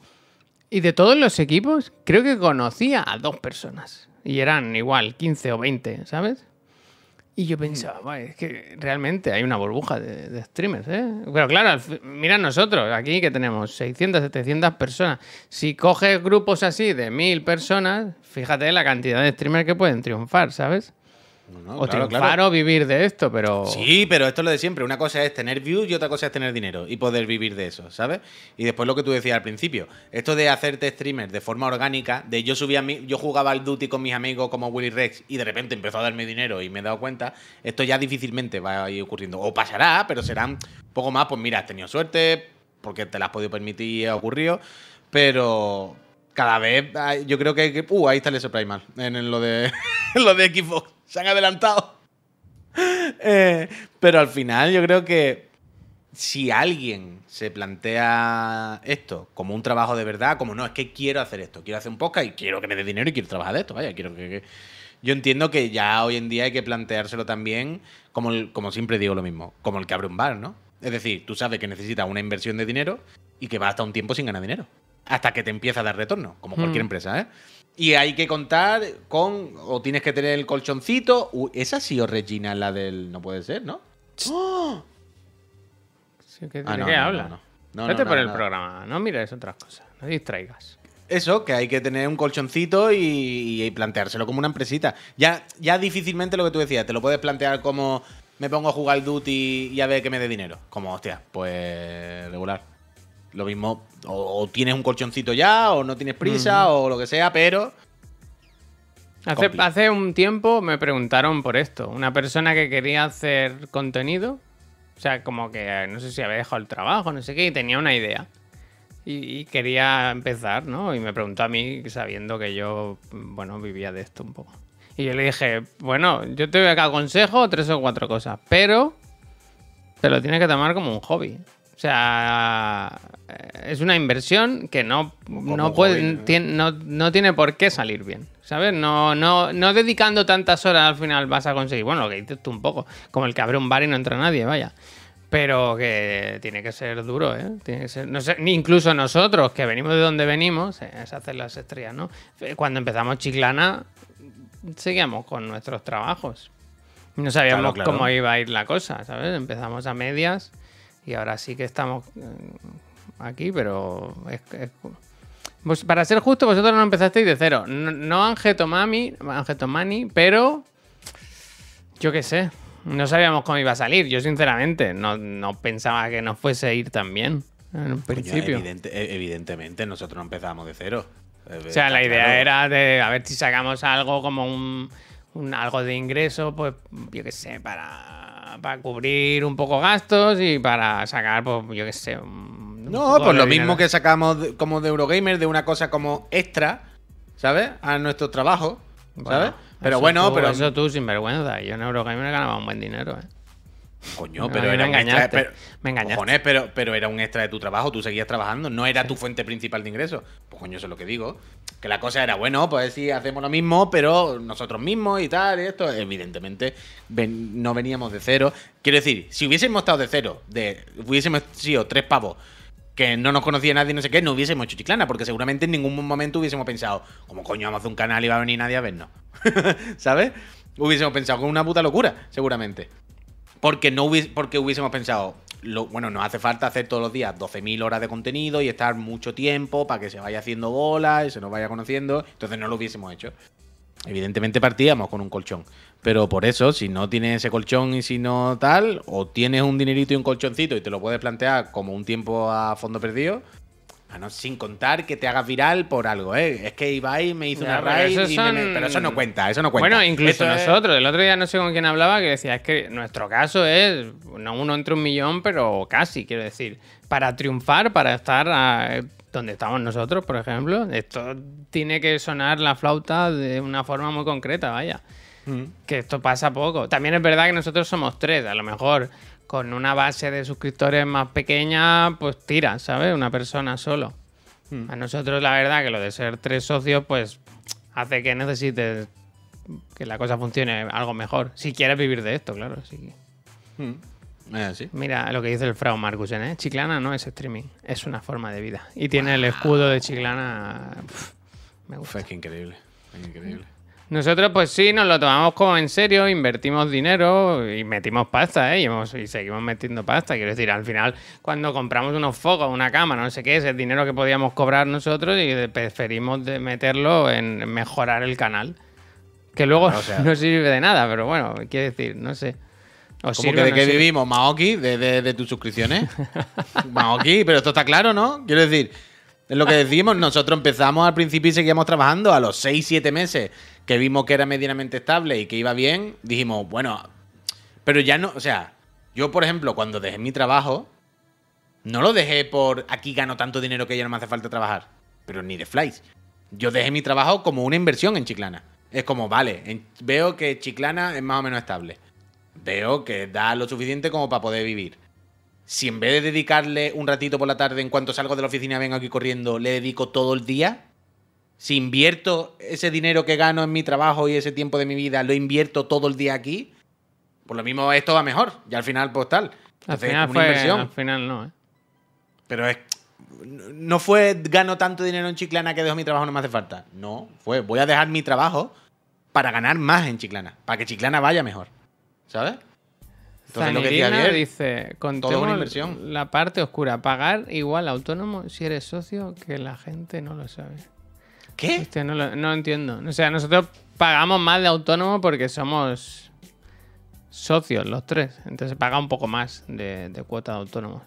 y de todos los equipos, creo que conocía a dos personas. Y eran igual, 15 o 20, ¿sabes? Y yo pensaba, "Buah, es que realmente hay una burbuja de, de streamers, ¿eh? Pero claro, mira nosotros, aquí que tenemos 600, 700 personas. Si coges grupos así de 1000 personas, fíjate la cantidad de streamers que pueden triunfar, ¿sabes? No, o claro, triunfar claro. o vivir de esto, pero... Sí, pero esto es lo de siempre. Una cosa es tener views y otra cosa es tener dinero y poder vivir de eso, ¿sabes? Y después lo que tú decías al principio, esto de hacerte streamer de forma orgánica, de yo subía mi- yo jugaba al Duty con mis amigos como Willy Rex y de repente empezó a darme dinero y me he dado cuenta, esto ya difícilmente va a ir ocurriendo. O pasará, pero serán poco más, pues mira, has tenido suerte porque te la has podido permitir y ha ocurrido, pero cada vez yo creo que, uh, ahí está el S Primal en, en lo de en lo de Xbox, se han adelantado. Eh, pero al final yo creo que si alguien se plantea esto como un trabajo de verdad, como no, es que quiero hacer esto, quiero hacer un podcast y quiero que me dé dinero y quiero trabajar de esto, vaya, quiero que... que- Yo entiendo que ya hoy en día hay que planteárselo también, como, el- como siempre digo lo mismo, como el que abre un bar, ¿no? Es decir, tú sabes que necesitas una inversión de dinero y que va hasta un tiempo sin ganar dinero. Hasta que te empieza a dar retorno, como cualquier Hmm. empresa, ¿eh? Y hay que contar con, o tienes que tener el colchoncito. Uy, esa ha sido Regina, la del... No puede ser, ¿no? ¡Oh! Sí, ¿qué- Ah, ¿De no, qué no, habla? no, no. No, Vete no, por el nada. programa, no mires otras cosas, no distraigas. Eso, que hay que tener un colchoncito y, y planteárselo como una empresita. Ya, ya difícilmente lo que tú decías, te lo puedes plantear como me pongo a jugar al Duty y a ver que me dé dinero. Como, hostia, pues regular. Lo mismo, o, o tienes un colchoncito ya, o no tienes prisa, o lo que sea, pero Hace, hace un tiempo me preguntaron por esto. Una persona que quería hacer contenido, o sea, como que eh, no sé si había dejado el trabajo, no sé qué, y tenía una idea. Y, y quería empezar, ¿no? Y me preguntó a mí, sabiendo que yo, bueno, vivía de esto un poco. Y yo le dije, bueno, yo te doy acá consejo, tres o cuatro cosas, pero te lo tienes que tomar como un hobby. O sea, es una inversión que no, no, puede, hobby, ¿no? no, no tiene por qué salir bien. ¿Sabes? No, no, no dedicando tantas horas al final vas a conseguir. Bueno, lo que dices tú un poco. Como el que abre un bar y no entra nadie, vaya. Pero que tiene que ser duro, ¿eh? Tiene que ser, no sé, ni incluso nosotros, que venimos de donde venimos, eh, es hacer las estrellas, ¿no? Eh, Cuando empezamos Chiclana, seguíamos con nuestros trabajos. No sabíamos Claro, claro. cómo iba a ir la cosa, ¿sabes? Empezamos a medias y ahora sí que estamos eh, aquí, pero es, es- pues para ser justo, vosotros no empezasteis de cero. No, no Angetomami, Angetomani, pero yo qué sé. No sabíamos cómo iba a salir. Yo, sinceramente, no, no pensaba que nos fuese a ir tan bien en un coño, principio. evidente- e- evidentemente nosotros no empezamos de cero. O sea, la idea era de a ver si sacamos algo como un, un- algo de ingreso, pues yo qué sé, para, para cubrir un poco gastos y para sacar, pues yo qué sé. un No, pues lo mismo que sacamos de- como de Eurogamer, de una cosa como extra, ¿sabes? A nuestro trabajo, Bueno, ¿sabes? pero eso bueno, tú- pero. Eso tú, sin vergüenza. Yo en Eurogamer ganaba un buen dinero, ¿eh? Coño, pero mí era me un extra. engañaste, Pero, me engañaste. cojones, pero, pero era un extra de tu trabajo, tú seguías trabajando, no era tu fuente principal de ingresos. Pues coño, eso es lo que digo. Que la cosa era, bueno, pues sí, hacemos lo mismo, pero nosotros mismos y tal, y esto. Evidentemente, ven- no veníamos de cero. Quiero decir, si hubiésemos estado de cero, de hubiésemos sido tres pavos que no nos conocía nadie, no sé qué, no hubiésemos hecho chiclana, porque seguramente en ningún momento hubiésemos pensado, como coño vamos a hacer un canal y va a venir nadie a vernos. ¿Sabes? Hubiésemos pensado con una puta locura, seguramente. Porque no hubies- porque hubiésemos pensado, lo, bueno, nos hace falta hacer todos los días 12.000 horas de contenido y estar mucho tiempo para que se vaya haciendo bola y se nos vaya conociendo. Entonces no lo hubiésemos hecho. evidentemente partíamos con un colchón. Pero por eso, si no tienes ese colchón y si no tal, o tienes un dinerito y un colchoncito y te lo puedes plantear como un tiempo a fondo perdido, a no, sin contar que te hagas viral por algo, ¿eh? Es que Ibai me hizo Ya, una pero raid y me- Pero eso no cuenta, eso no cuenta. Bueno, incluso es- nosotros. El otro día no sé con quién hablaba que decía, es que nuestro caso es no uno entre un millón, pero casi, quiero decir. Para triunfar, para estar ah, donde estamos nosotros, por ejemplo, esto tiene que sonar la flauta de una forma muy concreta, vaya. Mm. Que esto pasa poco. También es verdad que nosotros somos tres, a lo mejor con una base de suscriptores más pequeña, pues tira, ¿sabes? Una persona solo. A nosotros la verdad que lo de ser tres socios, pues hace que necesites que la cosa funcione algo mejor. Si quieres vivir de esto, claro. sí. Mm. Mira lo que dice el Frau Marcusen, ¿eh? Chiclana no es streaming, es una forma de vida. Y tiene el escudo de Chiclana. me gusta. Es que increíble. es increíble. Nosotros, pues sí, nos lo tomamos como en serio, invertimos dinero y metimos pasta, ¿eh? Y, hemos- y seguimos metiendo pasta. Quiero decir, al final, cuando compramos unos focos, una cámara, no sé qué, es el dinero que podíamos cobrar nosotros y preferimos de meterlo en mejorar el canal. Que luego O sea- no sirve de nada, pero bueno, quiero decir, no sé. ¿Cómo sirve que de no qué sirve. vivimos, Maoki? ¿De, de, de tus suscripciones? Maoki, pero esto está claro, ¿no? Quiero decir, es lo que decimos, nosotros empezamos al principio y seguíamos trabajando. A los 6, 7 meses que vimos que era medianamente estable y que iba bien, dijimos, bueno, pero ya no, o sea, yo por ejemplo, cuando dejé mi trabajo, no lo dejé por aquí gano tanto dinero que ya no me hace falta trabajar, pero ni de flies. Yo dejé mi trabajo como una inversión en Chiclana. Es como, vale, en- veo que Chiclana es más o menos estable. Veo que da lo suficiente como para poder vivir. Si en vez de dedicarle un ratito por la tarde en cuanto salgo de la oficina vengo aquí corriendo, le dedico todo el día, si invierto ese dinero que gano en mi trabajo y ese tiempo de mi vida, lo invierto todo el día aquí, por lo mismo esto va mejor. Y al final, pues tal. Al Entonces, final, una fue, inversión. al final no, ¿eh? Pero es. No fue gano tanto dinero en Chiclana que dejo mi trabajo no me hace falta. No, fue voy a dejar mi trabajo para ganar más en Chiclana. Para que Chiclana vaya mejor. ¿Sabes? Entonces lo que decía Javier, dice, una contemos inversión. la parte oscura, pagar igual autónomo si eres socio, que la gente no lo sabe. ¿Qué? Hostia, no, lo, no entiendo. O sea, nosotros pagamos más de autónomo porque somos socios los tres. Entonces paga un poco más de, de cuota de autónomos.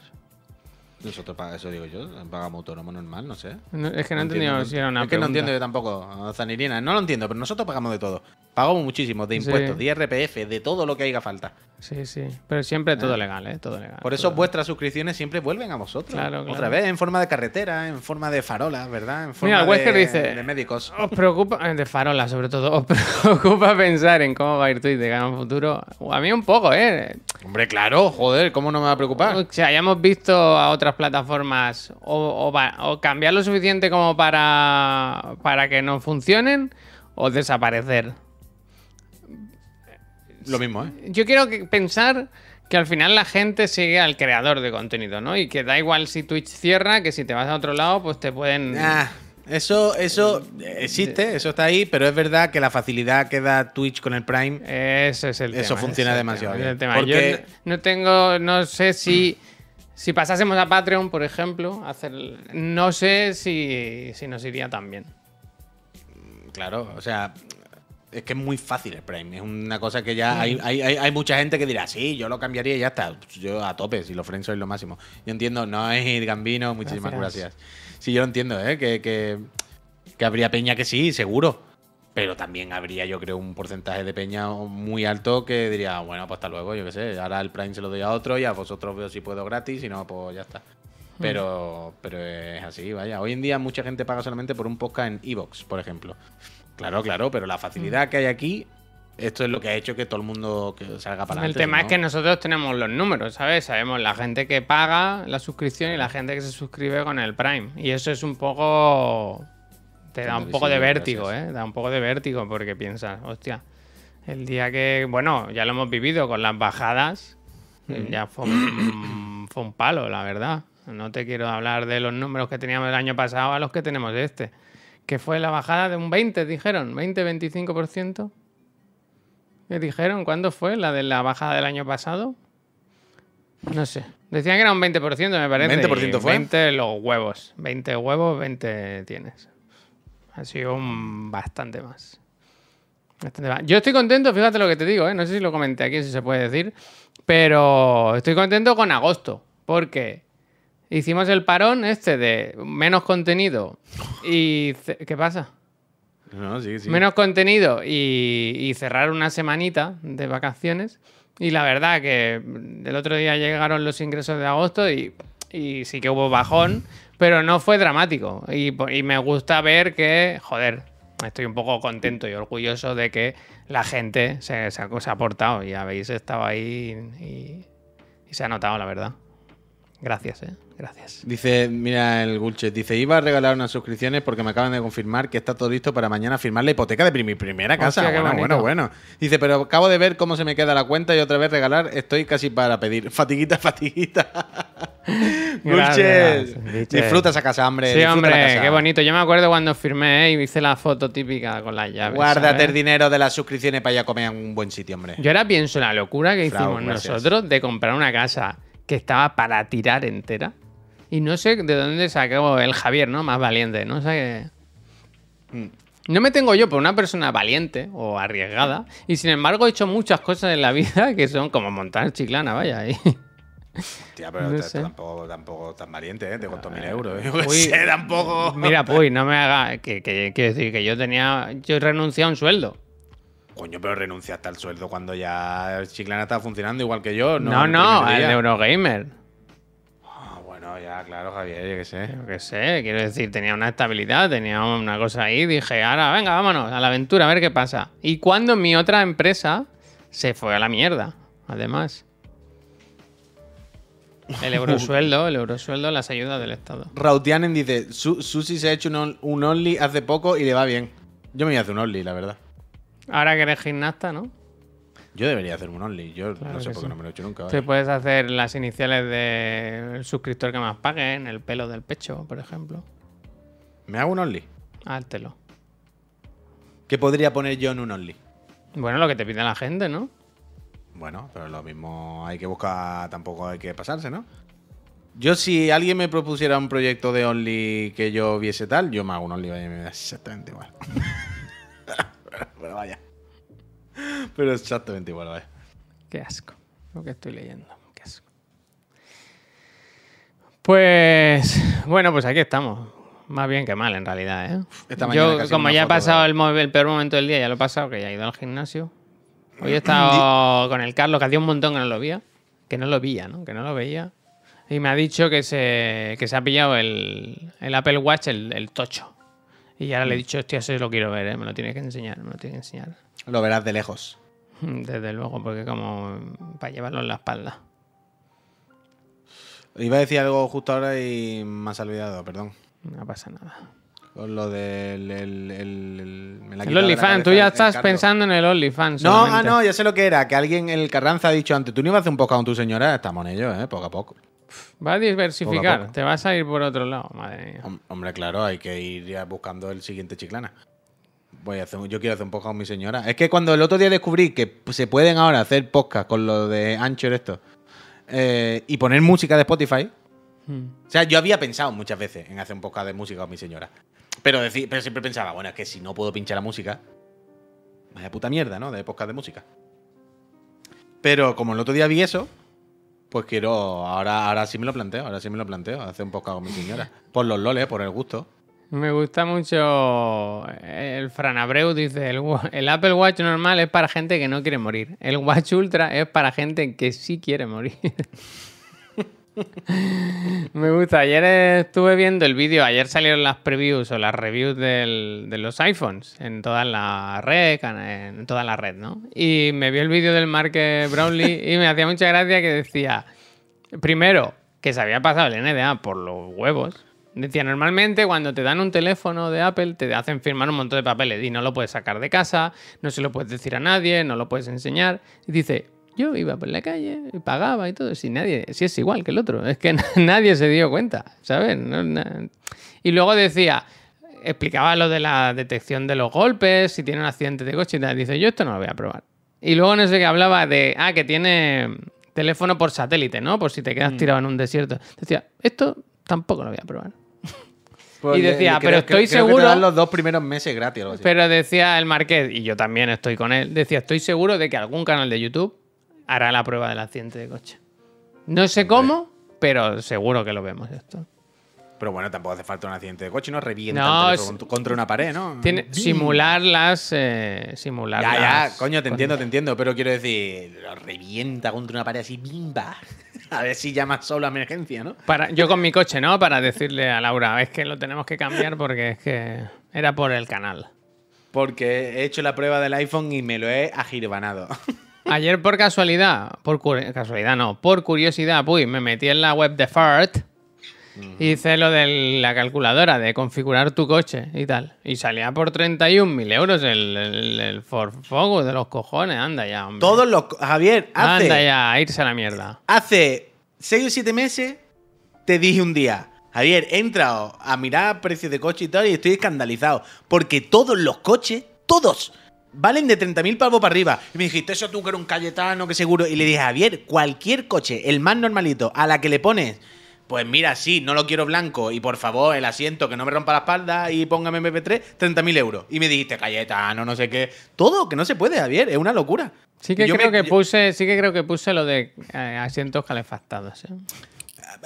Nosotros paga- eso digo yo, pagamos autónomo normal, no sé. No- es que no, he entiendo, entendido no si era una Es que no entiendo yo tampoco, Zanirina. No lo entiendo, pero nosotros pagamos de todo. Pagamos muchísimo, de Sí. impuestos, de IRPF, de todo lo que haga falta. Sí, sí. Pero siempre todo legal, ¿eh? Todo legal. Por eso todo- vuestras suscripciones siempre vuelven a vosotros. Claro, Otra claro. vez, en forma de carretera, en forma de farolas, ¿verdad? En forma Mira, Wesker de, dice- de médicos. ¿Os preocupa, eh, de farola sobre todo, os preocupa pensar en cómo va a ir Twitch de cara a un futuro? A mí un poco, ¿eh? Hombre, claro, joder, ¿cómo no me va a preocupar? O sea, hayamos visto a otras plataformas o, o cambiar lo suficiente como para, para que no funcionen o desaparecer. Lo mismo, ¿eh? Yo quiero que- pensar que al final la gente sigue al creador de contenido, ¿no? Y que da igual si Twitch cierra, que si te vas a otro lado, pues te pueden... Ah, eso, eso existe, eso está ahí, pero es verdad que la facilidad que da Twitch con el Prime. Ese es el Eso tema, funciona ese es el demasiado tema, ese es el bien. tema. Porque- no, no tengo, no sé si, si pasásemos a Patreon, por ejemplo, hacer, no sé si, si nos iría tan bien. Claro, o sea, es que es muy fácil el Prime. Es una cosa que ya hay, hay, hay, hay mucha gente que dirá, sí, yo lo cambiaría y ya está. Yo a tope, si los friends sois lo máximo. Yo entiendo, no es Gambino, muchísimas Gracias. gracias. Sí, yo lo entiendo, ¿eh? Que, que, que habría peña que sí, seguro. Pero también habría, yo creo, un porcentaje de peña muy alto que diría, bueno, pues hasta luego, yo qué sé. Ahora el Prime se lo doy a otro y a vosotros veo si puedo gratis, si no, pues ya está. Pero, pero es así, vaya. Hoy en día mucha gente paga solamente por un podcast en Evox, por ejemplo. Claro, claro, pero la facilidad que hay aquí, esto es lo que ha hecho que todo el mundo que salga para el adelante. tema si es que nosotros tenemos los números, ¿sabes? Sabemos la gente que paga la suscripción y la gente que se suscribe con el Prime. Y eso es un poco... Te da un poco de vértigo, gracias. ¿eh? Da un poco de vértigo porque piensas, hostia, el día que, bueno, ya lo hemos vivido con las bajadas, eh, ya fue un, fue un palo, la verdad. No te quiero hablar de los números que teníamos el año pasado a los que tenemos este. Que fue la bajada de un 20, dijeron, 20-25%. ¿Qué dijeron? ¿Cuándo fue la de la bajada del año pasado? No sé. Decían que era un 20%, me parece. 20% y fue. 20 los huevos. 20 huevos, 20 tienes. Ha sido un bastante más. Bastante va- Yo estoy contento, fíjate lo que te digo, ¿eh? no sé si lo comenté aquí, si se puede decir, pero estoy contento con agosto, porque hicimos el parón este de menos contenido y... ¿Qué pasa? No, sí, sí. Menos contenido y, y cerrar una semanita de vacaciones. Y la verdad que el otro día llegaron los ingresos de agosto y, y sí que hubo bajón, pero no fue dramático. Y, y me gusta ver que, joder, estoy un poco contento y orgulloso de que la gente se, se ha, se ha portado y habéis estado ahí y, y se ha notado, la verdad. Gracias, eh. Gracias. Dice, mira el Gulchet, dice, iba a regalar unas suscripciones porque me acaban de confirmar que está todo listo para mañana firmar la hipoteca de mi primera casa. Hostia, bueno, bueno, bueno. Dice, pero acabo de ver cómo se me queda la cuenta y otra vez regalar, estoy casi para pedir. Fatiguita, fatiguita. Gulchet. disfruta esa casa, hombre. Sí, la hombre, casa. qué bonito. Yo me acuerdo cuando firmé y hice la foto típica con las llaves. Guárdate ¿sabes? el dinero de las suscripciones para ir a comer en un buen sitio, hombre. Yo ahora pienso en la locura que Frau, hicimos gracias. nosotros de comprar una casa que estaba para tirar entera. Y no sé de dónde sacó el Javier, ¿no? Más valiente, ¿no? O sea que... Mm. No me tengo yo por una persona valiente o arriesgada. Y sin embargo he hecho muchas cosas en la vida que son como montar chiclana, vaya. Y... Tía, pero No sé. tampoco, tampoco tan valiente, ¿eh? Te costó mil euros. Yo Uy, sé, tampoco. Mira, pues, no me haga... Que, que- quiero decir que yo tenía... Yo renuncié a un sueldo. Coño, pero renunciaste al sueldo cuando ya Chiclana estaba funcionando igual que yo. No, no, primer al de Eurogamer. Ya, claro, Javier, yo qué sé. Yo qué sé, quiero decir, tenía una estabilidad, tenía una cosa ahí, dije, ahora, venga, vámonos a la aventura, a ver qué pasa. Y cuando mi otra empresa se fue a la mierda, además. El eurosueldo, el eurosueldo, las ayudas del Estado. Rautianen dice, Su- Susi se ha hecho un, on- un Only hace poco y le va bien. Yo me voy a hacer un Only, la verdad. Ahora que eres gimnasta, ¿no? Yo debería hacer un Only. Yo Claro no sé por qué sí. no me lo he hecho nunca. Te vaya. puedes hacer las iniciales del suscriptor que más pague en el pelo del pecho, por ejemplo. ¿Me hago un Only? Hártelo. ¿Qué podría poner yo en un Only? Bueno, lo que te pide la gente, ¿no? Bueno, pero lo mismo hay que buscar, tampoco hay que pasarse, ¿no? Yo si alguien me propusiera un proyecto de Only que yo viese tal, yo me hago un Only, vaya, me da exactamente igual. pero vaya. Pero exactamente igual, vaya. Qué asco. Lo que estoy leyendo. Qué asco. Pues bueno, pues aquí estamos. Más bien que mal, en realidad, ¿eh? Esta mañana Yo, casi como una ya he foto pasado el, mo- el peor momento del día, ya lo he pasado, que ya he ido al gimnasio. Hoy he estado con el Carlos, que hacía un montón que no lo veía. Que no lo veía, ¿no? Que no lo veía. Y me ha dicho que se, que se ha pillado el, el Apple Watch, el, el tocho. Y ahora Mm. le he dicho, hostia, eso lo quiero ver, ¿eh? Me lo tiene que enseñar, me lo tiene que enseñar. Lo verás de lejos. Desde luego, porque como para llevarlo en la espalda. Iba a decir algo justo ahora y me has olvidado, perdón. No pasa nada. Con lo del. El, el- el- OnlyFans, tú ya estás pensando en el OnlyFans. No, ah, no, ya sé lo que era. Que alguien, el Carranza ha dicho antes, tú no ibas a hacer un podcast con tu señora, estamos en ello, ¿eh? Poco a poco. Va a diversificar, Poco a poco. te vas a ir por otro lado, madre mía. Hom- Hombre, claro, hay que ir ya buscando el siguiente chiclana. Voy a hacer, yo quiero hacer un podcast con mi señora. Es que cuando el otro día descubrí que se pueden ahora hacer podcast con lo de Anchor esto eh, y poner música de Spotify. Hmm. O sea, yo había pensado muchas veces en hacer un podcast de música con mi señora. Pero, deci- pero siempre pensaba, bueno, es que si no puedo pinchar la música, vaya puta mierda, ¿no? De podcast de música. Pero como el otro día vi eso, pues quiero, ahora, ahora sí me lo planteo, ahora sí me lo planteo, hacer un podcast con mi señora. Por los loles, por el gusto. Me gusta mucho el Fran Abreu, dice, el, el Apple Watch normal es para gente que no quiere morir. El Watch Ultra es para gente que sí quiere morir. Me gusta. Ayer estuve viendo el vídeo, ayer salieron las previews o las reviews del- de los iPhones en toda la red, en toda la red, ¿no? Y me vi el vídeo del Mark Brownlee y me hacía mucha gracia que decía, primero, que se había pasado el NDA por los huevos. Decía, normalmente cuando te dan un teléfono de Apple te hacen firmar un montón de papeles y no lo puedes sacar de casa, no se lo puedes decir a nadie, no lo puedes enseñar. Y dice, yo iba por la calle y pagaba y todo, si nadie, si es igual que el otro, es que nadie se dio cuenta, ¿sabes? No- na- Y luego decía, explicaba lo de la detección de los golpes, si tiene un accidente de coche y tal. Dice, yo esto no lo voy a probar. Y luego no sé qué hablaba de, ah, que tiene teléfono por satélite, ¿no? Por si te quedas tirado en un desierto. Decía, esto tampoco lo voy a probar. Pues y decía, le- pero creo- estoy creo seguro. los dos primeros meses gratis. o algo así. Pero decía el Marqués, y yo también estoy con él, decía, estoy seguro de que algún canal de YouTube hará la prueba del accidente de coche. No sé cómo, pero seguro que lo vemos esto. Pero bueno, tampoco hace falta un accidente de coche, ¿no? Revienta No, es- contra una pared, ¿no? Tiene, simular las. eh, simular Ya, ya, coño, te entiendo, te entiendo, pero quiero decir, lo revienta contra una pared así, bimba. A ver si llamas solo a emergencia, ¿no? Para, yo con mi coche, ¿no? Para decirle a Laura, es que lo tenemos que cambiar porque es que era por el canal. Porque he hecho la prueba del iPhone y me lo he agirbanado. Ayer por casualidad, por casualidad no, por curiosidad, uy, me metí en la web de Fart hice lo de la calculadora de configurar tu coche y tal. Y salía por 31.000 euros el, el, el Ford Focus de los cojones. Anda ya, hombre. Todos los... Javier, hace... Anda ya, a irse a la mierda. Hace 6 o 7 meses te dije un día, Javier, he entrado a mirar precios de coche y tal y estoy escandalizado. Porque todos los coches, todos, valen de 30.000 pavos para arriba. Y me dijiste, eso tú que eres un Cayetano, que seguro. Y le dije, Javier, cualquier coche, el más normalito, a la que le pones, pues mira, sí, no lo quiero blanco y por favor el asiento que no me rompa la espalda y póngame MP3, 30.000 euros. Y me dijiste, Cayetano, no sé qué. Todo, que no se puede, Javier, es una locura. Sí que Yo creo me- que puse, sí que creo que puse lo de eh, asientos calefactados. ¿eh?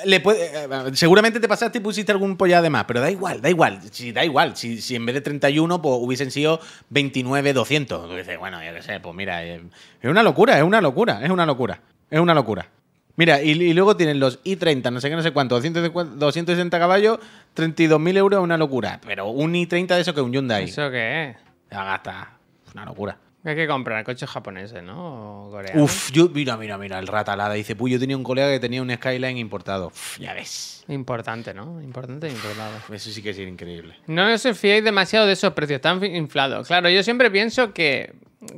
Le puede- eh, seguramente te pasaste y pusiste algún polla de más, pero da igual, da igual. Si da igual, si, si en vez de 31 pues, hubiesen sido 29, 200. Tú dices, bueno, yo qué sé, pues mira, es una locura, es una locura, es una locura, es una locura. Mira, y, y luego tienen los i30, no sé qué, no sé cuánto, 250 260 caballos, 32.000 euros, es una locura. Pero un i30 de eso que un Hyundai. ¿Eso qué es? Ya gasta, una locura. Hay que comprar coches japoneses, ¿no? O coreanos. Uf, yo, mira, mira, mira, el ratalada. Dice, pues yo tenía un colega que tenía un Skyline importado. Uf, ya ves. Importante, ¿no? Importante e importado. Eso sí que es increíble. No os fiéis demasiado de esos precios tan inflados. Claro, yo siempre pienso que,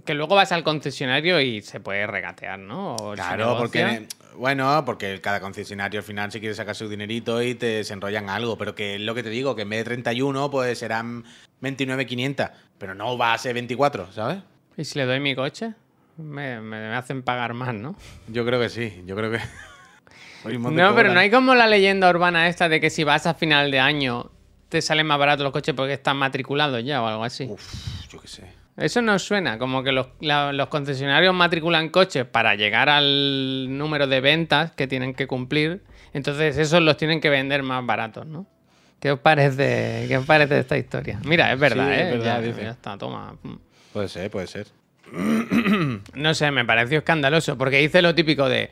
que luego vas al concesionario y se puede regatear, ¿no? O si Claro, porque bueno, porque cada concesionario al final se quiere sacar su dinerito y te se enrollan algo, pero que es lo que te digo, que en vez de 31 pues serán 29.500, pero no va a ser 24, ¿sabes? ¿Y si le doy mi coche? Me, me- me hacen pagar más, ¿no? Yo creo que sí, yo creo que No, pero no hay como la leyenda urbana esta de que si vas a final de año te salen más baratos los coches porque están matriculados ya o algo así. Uf, yo qué sé. Eso no suena, como que los, la- los concesionarios matriculan coches para llegar al número de ventas que tienen que cumplir, entonces esos los tienen que vender más baratos, ¿no? ¿Qué os parece, qué os parece esta historia? Mira, es verdad, Sí, es ¿eh? verdad, ya, dice. ya está, toma. Puede ser, puede ser. No sé, me pareció escandaloso, porque hice lo típico de,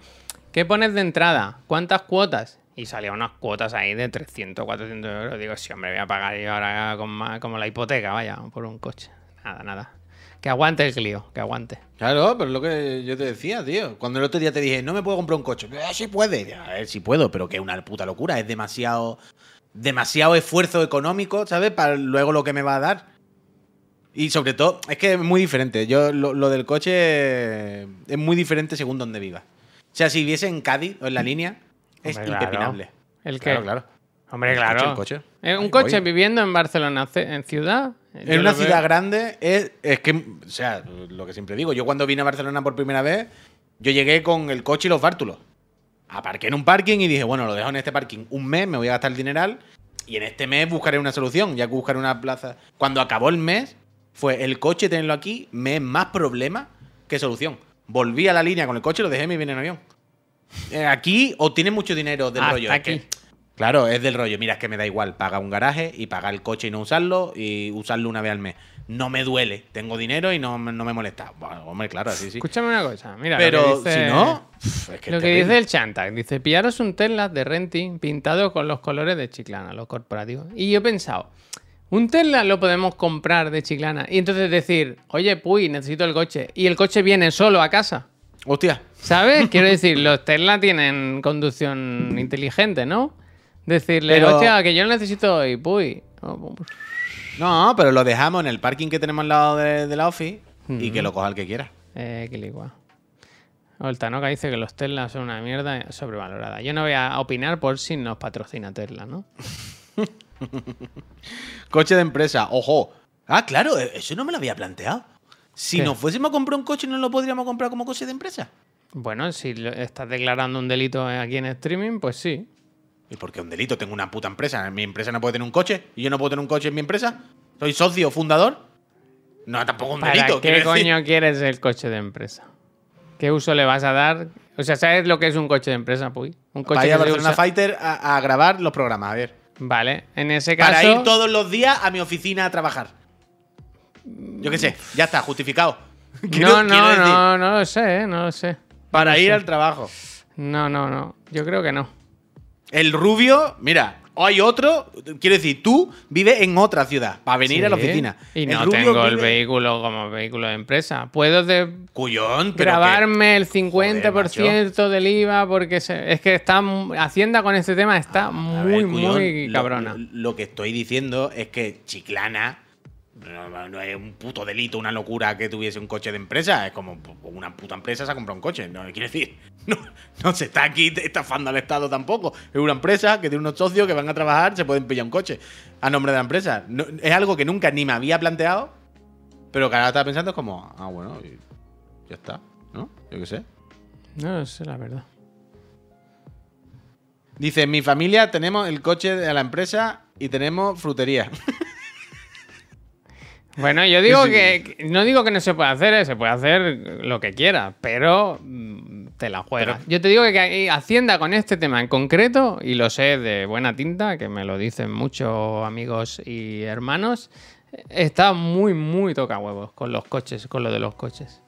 ¿qué pones de entrada? ¿Cuántas cuotas? Y salían unas cuotas ahí de 300, 400 euros. Digo, sí, hombre, voy a pagar yo ahora con más- como la hipoteca, vaya, por un coche. Nada, nada. Que aguante el Clio, que aguante. Claro, pero es lo que yo te decía, tío. Cuando el otro día te dije, no me puedo comprar un coche. Eh, sí puede. A ver, sí puedo, pero que es una puta locura. Es demasiado, demasiado esfuerzo económico, ¿sabes? Para luego lo que me va a dar. Y sobre todo, es que es muy diferente. Yo, lo, lo del coche es muy diferente según donde viva. O sea, si viviese en Cádiz o en la línea, es Hombre, claro. impepinable. ¿El qué? Claro, claro. Hombre, El claro. coche, el coche. Eh, un coche voy. viviendo en Barcelona, ce- en ciudad. En una veo- ciudad grande es, es que, o sea, lo que siempre digo, yo cuando vine a Barcelona por primera vez, yo llegué con el coche y los bártulos. Aparqué en un parking y dije, bueno, lo dejo en este parking un mes, me voy a gastar el dineral y en este mes buscaré una solución, ya que buscaré una plaza. Cuando acabó el mes, fue el coche tenerlo aquí, me es más problema que solución. Volví a la línea con el coche lo dejé y me vine en avión. Eh, aquí o tienes mucho dinero del Hasta rollo. es que- aquí. Claro, es del rollo. Mira, es que me da igual. Paga un garaje y pagar el coche y no usarlo y usarlo una vez al mes. No me duele. Tengo dinero y no, me- no me molesta. Bueno, hombre, claro, así sí. Escúchame una cosa, mira. Pero dice- si no, es que lo que dice el Chantac, dice, pillaros un Tesla de renting pintado con los colores de Chiclana, los corporativos. Y yo he pensado, un Tesla lo podemos comprar de Chiclana y entonces decir, oye, puy, necesito el coche. Y el coche viene solo a casa. Hostia. ¿Sabes? Quiero decir, los Tesla tienen conducción inteligente, ¿no? Decirle, Pero- hostia, que yo lo necesito y puy. Oh, pues, No, pero lo dejamos en el parking que tenemos al lado de, de la office y que lo coja el que quiera. Eh, que ligua. O el Tanoka dice que los Tesla son una mierda sobrevalorada. Yo no voy a opinar por si nos patrocina Tesla, ¿no? Coche de empresa, ojo. Ah, claro, eh, eso no me lo había planteado. Si ¿Qué? nos fuésemos a comprar un coche, ¿no lo podríamos comprar como coche de empresa? Bueno, si estás declarando un delito aquí en streaming, pues sí. ¿Y por qué un delito? Tengo una puta empresa. ¿Mi empresa no puede tener un coche? ¿Y yo no puedo tener un coche en mi empresa? ¿Soy socio fundador? No, tampoco un ¿Para delito. qué decir. coño quieres el coche de empresa? ¿Qué uso le vas a dar? O sea, ¿sabes lo que es un coche de empresa, Puy? Un coche Para ir a que se Barcelona usa- Fighter a, a grabar los programas, a ver. Vale, en ese caso. Para ir todos los días a mi oficina a trabajar. Yo qué sé, ya está, justificado. Quiero- No, no, decir, no, no lo sé, ¿eh? no lo sé. Para no ir sé. al trabajo. No, no, no. Yo creo que no. El rubio, mira, hay otro, quiero decir, tú vives en otra ciudad para venir a la oficina. Y El no rubio tengo el vehículo como vehículo de empresa. Puedo de Cuyón, pero grabarme el Joder, 50% del IVA porque se- es que está Hacienda con este tema está muy, ver, cuyón, muy cabrona. Lo, lo que estoy diciendo es que Chiclana no, no es un puto delito, una locura que tuviese un coche de empresa. Es como pues, una puta empresa se ha comprado un coche. No, quiero decir, no, no se está aquí estafando al Estado tampoco. Es una empresa que tiene unos socios que van a trabajar, se pueden pillar un coche a nombre de la empresa. No- es algo que nunca ni me había planteado, pero que ahora estaba pensando es como, ah, bueno, ya está, ¿no? Yo qué sé. No sé, la verdad. Dice, en mi familia tenemos el coche de la empresa y tenemos frutería. Bueno, yo digo Sí. que que- no digo que no se pueda hacer, eh, se puede hacer lo que quiera, pero mm, te la juegas. Yo te digo que Hacienda con este tema en concreto, y lo sé de buena tinta, que me lo dicen muchos amigos y hermanos, está muy, muy toca huevos con los coches, con lo de los coches.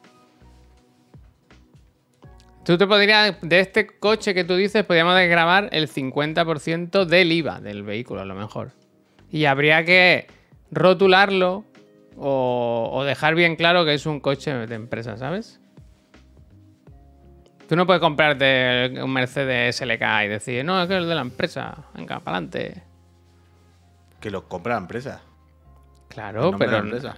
Tú te podrías, de este coche que tú dices, podríamos desgravar el 50% del IVA del vehículo, a lo mejor. Y habría que rotularlo o, o dejar bien claro que es un coche de empresa, ¿sabes? Tú no puedes comprarte un Mercedes SLK y decir, no, es que es de la empresa, venga, para adelante. Que lo compra la empresa. Claro, pero. la empresa.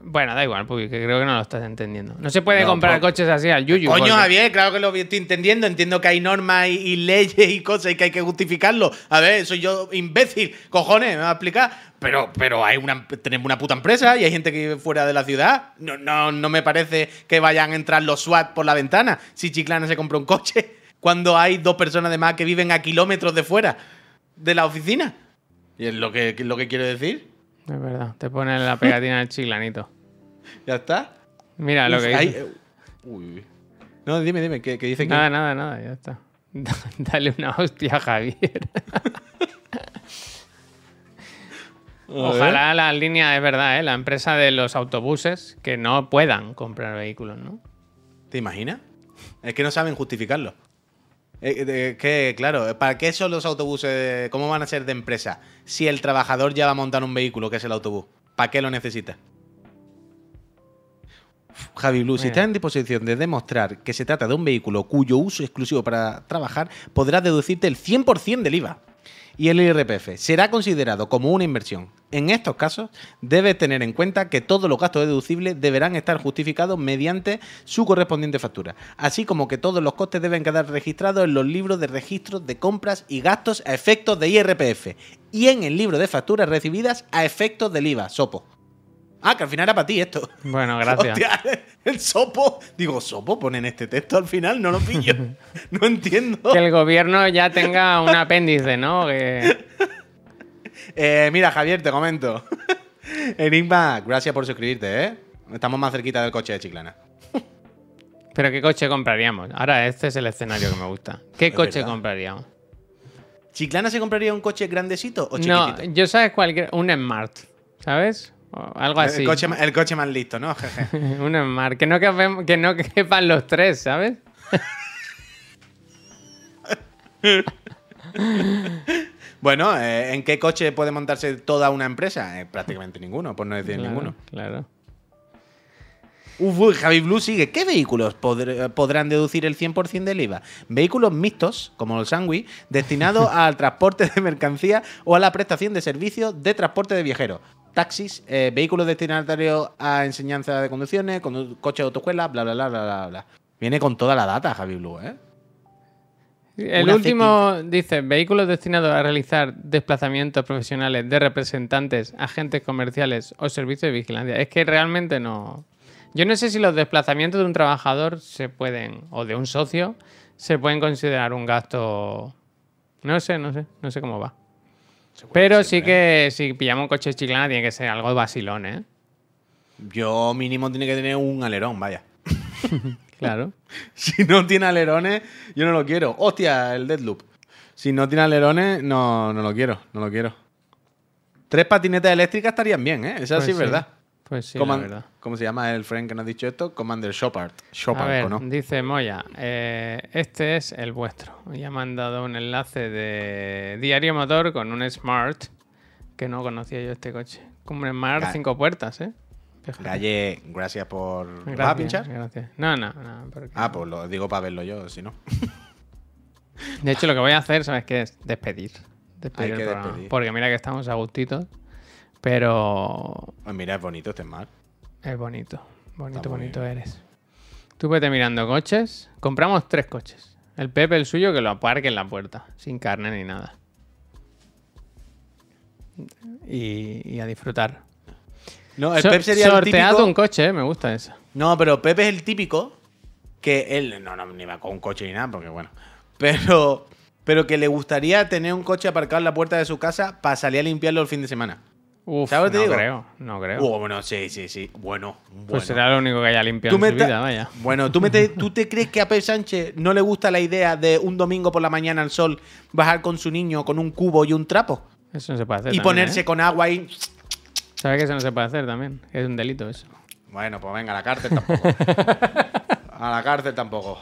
Bueno, da igual, porque creo que no lo estás entendiendo. No se puede No, comprar por- coches así al yuyu. Coño, porque- Javier, claro que lo estoy entendiendo. Entiendo que hay normas y, y leyes y cosas y que hay que justificarlo. A ver, soy yo imbécil, cojones, me va a explicar. Pero, pero hay una, tenemos una puta empresa y hay gente que vive fuera de la ciudad. No, no, no me parece que vayan a entrar los SWAT por la ventana si Chiclana se compra un coche cuando hay dos personas de más que viven a kilómetros de fuera de la oficina. Y es lo que, lo que quiero decir. Es verdad, te pone la pegatina del chiclanito. ¿Ya está? Mira lo que hay- dice. eh, uy, uy. No, dime, dime, ¿qué, qué dice que Nada, nada, nada, ya está. Dale una hostia a Javier. Ojalá la línea, es verdad, ¿eh? la empresa de los autobuses que no puedan comprar vehículos, ¿no? ¿Te imaginas? Es que no saben justificarlo. Eh, que, claro, ¿para qué son los autobuses? ¿Cómo van a ser de empresa? Si el trabajador ya va a montar un vehículo, que es el autobús. ¿Para qué lo necesita? Javi Blue, si está en disposición de demostrar que se trata de un vehículo cuyo uso exclusivo para trabajar, podrás deducirte el 100% del IVA. Y el IRPF será considerado como una inversión. En estos casos, debes tener en cuenta que todos los gastos deducibles deberán estar justificados mediante su correspondiente factura, así como que todos los costes deben quedar registrados en los libros de registros de compras y gastos a efectos de IRPF y en el libro de facturas recibidas a efectos del IVA, SOPO. Ah, que al final era para ti esto. Bueno, gracias. Hostia, el sopo. Digo, sopo, ponen este texto al final, no lo pillo. no entiendo. Que el gobierno ya tenga un apéndice, ¿no? Que- Eh, mira, Javier, te comento. Enigma, gracias por suscribirte, ¿eh? Estamos más cerquita del coche de Chiclana. Pero ¿qué coche compraríamos? Ahora, este es el escenario que me gusta. ¿Qué Es coche verdad. compraríamos? ¿Chiclana se compraría un coche grandecito o No, chiquitito? yo sabes cualquier... Un Smart, ¿sabes? Algo así. el, coche, ma- el coche más listo, ¿no? Un Smart. Que no, quepan, que no quepan los tres, ¿sabes? bueno, eh, ¿en qué coche puede montarse toda una empresa? Eh, prácticamente ninguno, por no decir Claro, ninguno. Claro. Uf, uy, Javi Blue sigue. ¿Qué vehículos podr- podrán deducir el 100% del IVA? Vehículos mixtos, como el Sangui, destinados al transporte de mercancía o a la prestación de servicios de transporte de viajeros. Taxis, eh, vehículos destinatarios a enseñanza de conducciones, condu- coches de autoescuela, bla, bla, bla, bla, bla, bla. Viene con toda la data, Javi Blue, ¿eh? El Una último dice, vehículos destinados a realizar desplazamientos profesionales de representantes, agentes comerciales o servicios de vigilancia. Es que realmente no... Yo no sé si los desplazamientos de un trabajador se pueden, o de un socio, se pueden considerar un gasto No sé, no sé, no sé cómo va. Pero sí que si pillamos un coche de chiclana tiene que ser algo de vacilón, ¿eh? Yo mínimo tiene que tener un alerón, vaya. Claro. Si no tiene alerones, yo no lo quiero. Hostia, el Deadloop. Si no tiene alerones, no, no lo quiero, no lo quiero. Tres patinetas eléctricas estarían bien, ¿eh? Esa sí es verdad. Pues sí, Coman- la verdad. ¿Cómo se llama el friend que nos ha dicho esto? Commander Shopard. A Shopard, ver, ¿o no? dice Moya, eh, este es el vuestro. Y ha mandado un enlace de Diario Motor con un Smart, que no conocía yo este coche. Como un Smart Ga- cinco puertas, ¿eh? Fíjate. Galle, gracias por. ¿Vas a Gracias, pinchar? gracias. No, no, no. porque- Ah, pues lo digo para verlo yo, si no. De hecho, lo que voy a hacer, ¿sabes qué? Es despedir. Despedir Hay el que programa. despedir. Porque mira que estamos a gustitos. Pero Pues mira, es bonito este mar. es bonito. Bonito, Está bonito eres. Tú vete mirando coches. Compramos tres coches. El Pepe, el suyo, que lo aparque en la puerta. Sin carne ni nada. Y, y a disfrutar. No, el So- Pep sería el sorteado típico. un coche, ¿eh? me gusta eso. No, pero Pepe es el típico que él no, no ni va con un coche ni nada, porque bueno. Pero, pero que le gustaría tener un coche aparcado en la puerta de su casa para salir a limpiarlo el fin de semana. Uf, ¿Sabes lo que no te digo? creo, no creo. Oh, bueno, sí, sí, sí. Bueno, bueno. pues será lo único que haya limpiado en su vida, vaya. Bueno, ¿tú, me te, ¿tú te crees que a Pep Sánchez no le gusta la idea de un domingo por la mañana al sol bajar con su niño con un cubo y un trapo? Eso no se puede hacer. Y también, ponerse ¿eh? con agua y... ¿Sabes que eso no se puede hacer también? Es un delito eso. Bueno, pues venga, a la cárcel tampoco. a la cárcel tampoco.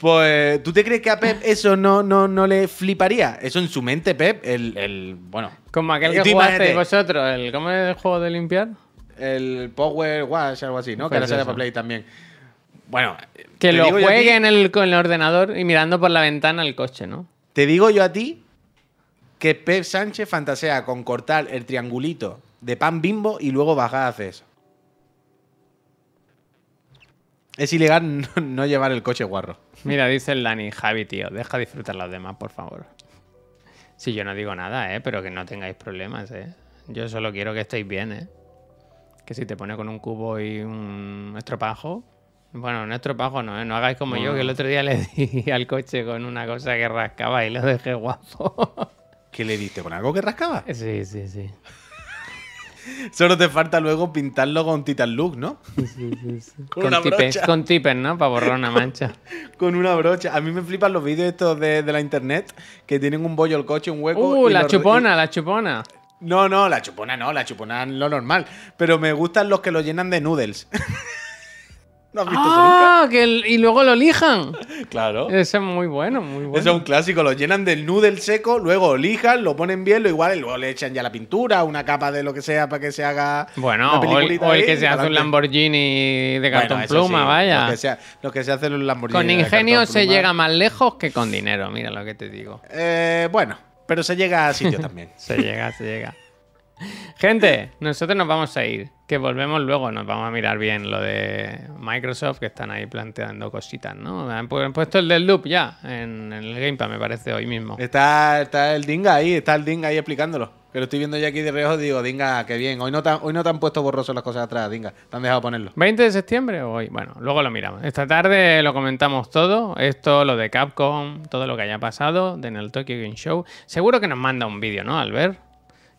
Pues, ¿tú te crees que a Pep eso no, no, no le fliparía? Eso en su mente, Pep, el, el bueno, Como aquel que jugasteis vosotros, el, ¿cómo es el juego de limpiar? el Power Wash, algo así, ¿no? Pues que ahora sale para Play también. Bueno, Que lo juegue en el, con el ordenador y mirando por la ventana el coche, ¿no? Te digo yo a ti que Pep Sánchez fantasea con cortar el triangulito de pan bimbo y luego bajar a hacer eso. Es ilegal no, no llevar el coche guarro. Mira, dice el Dani, Javi, tío, deja disfrutar los demás, por favor. Si yo no digo nada, ¿eh? Pero que no tengáis problemas, ¿eh? Yo solo quiero que estéis bien, ¿eh? Que si te pone con un cubo y un estropajo... Bueno, un estropajo no, ¿eh? No hagáis como yo, que el otro día le di al coche con una cosa que rascaba y lo dejé guapo. ¿Qué le diste? ¿Con algo que rascaba? sí, sí, sí. Solo te falta luego pintarlo con Titan Look, ¿no? Con, una tipes, brocha. con tipes, ¿no? Para borrar una mancha. Con una brocha. A mí me flipan los vídeos estos de, de la internet que tienen un bollo el coche, un hueco. ¡Uh, y la chupona, la chupona! No, no, la chupona no, la chupona es lo normal. Pero me gustan los que lo llenan de noodles. ¿No has visto eso nunca? ¡Ah! Que el- y luego lo lijan. Claro. Ese es muy bueno, muy bueno. Eso es un clásico, lo llenan del noodle seco, luego lijan, lo ponen bien, lo igual, y luego le echan ya la pintura, una capa de lo que sea para que se haga. Bueno, una o el, o el que se hace un. Lamborghini de cartón pluma, sí, vaya. Lo que, sea, lo que se hace en los Lamborghini. Con ingenio se pluma. llega más lejos que con dinero, mira lo que te digo. Eh, bueno, pero se llega a sitio también. Se llega, se llega. Gente, nosotros nos vamos a ir. Que volvemos luego, nos vamos a mirar bien lo de Microsoft, que están ahí planteando cositas, ¿no? Han pu- han puesto el del loop ya en, en el Gamepad, me parece, hoy mismo. Está, está el Dinga ahí, está el Dinga ahí explicándolo. Que lo estoy viendo ya aquí de reojo y digo, Dinga, qué bien. Hoy no, te, han- hoy no te han puesto borroso las cosas atrás, Dinga. Te han dejado ponerlo. ¿20 de septiembre o hoy? Bueno, luego lo miramos. Esta tarde lo comentamos todo. Esto, lo de Capcom, todo lo que haya pasado en el Tokyo Game Show. Seguro que nos manda un vídeo, ¿no, Albert?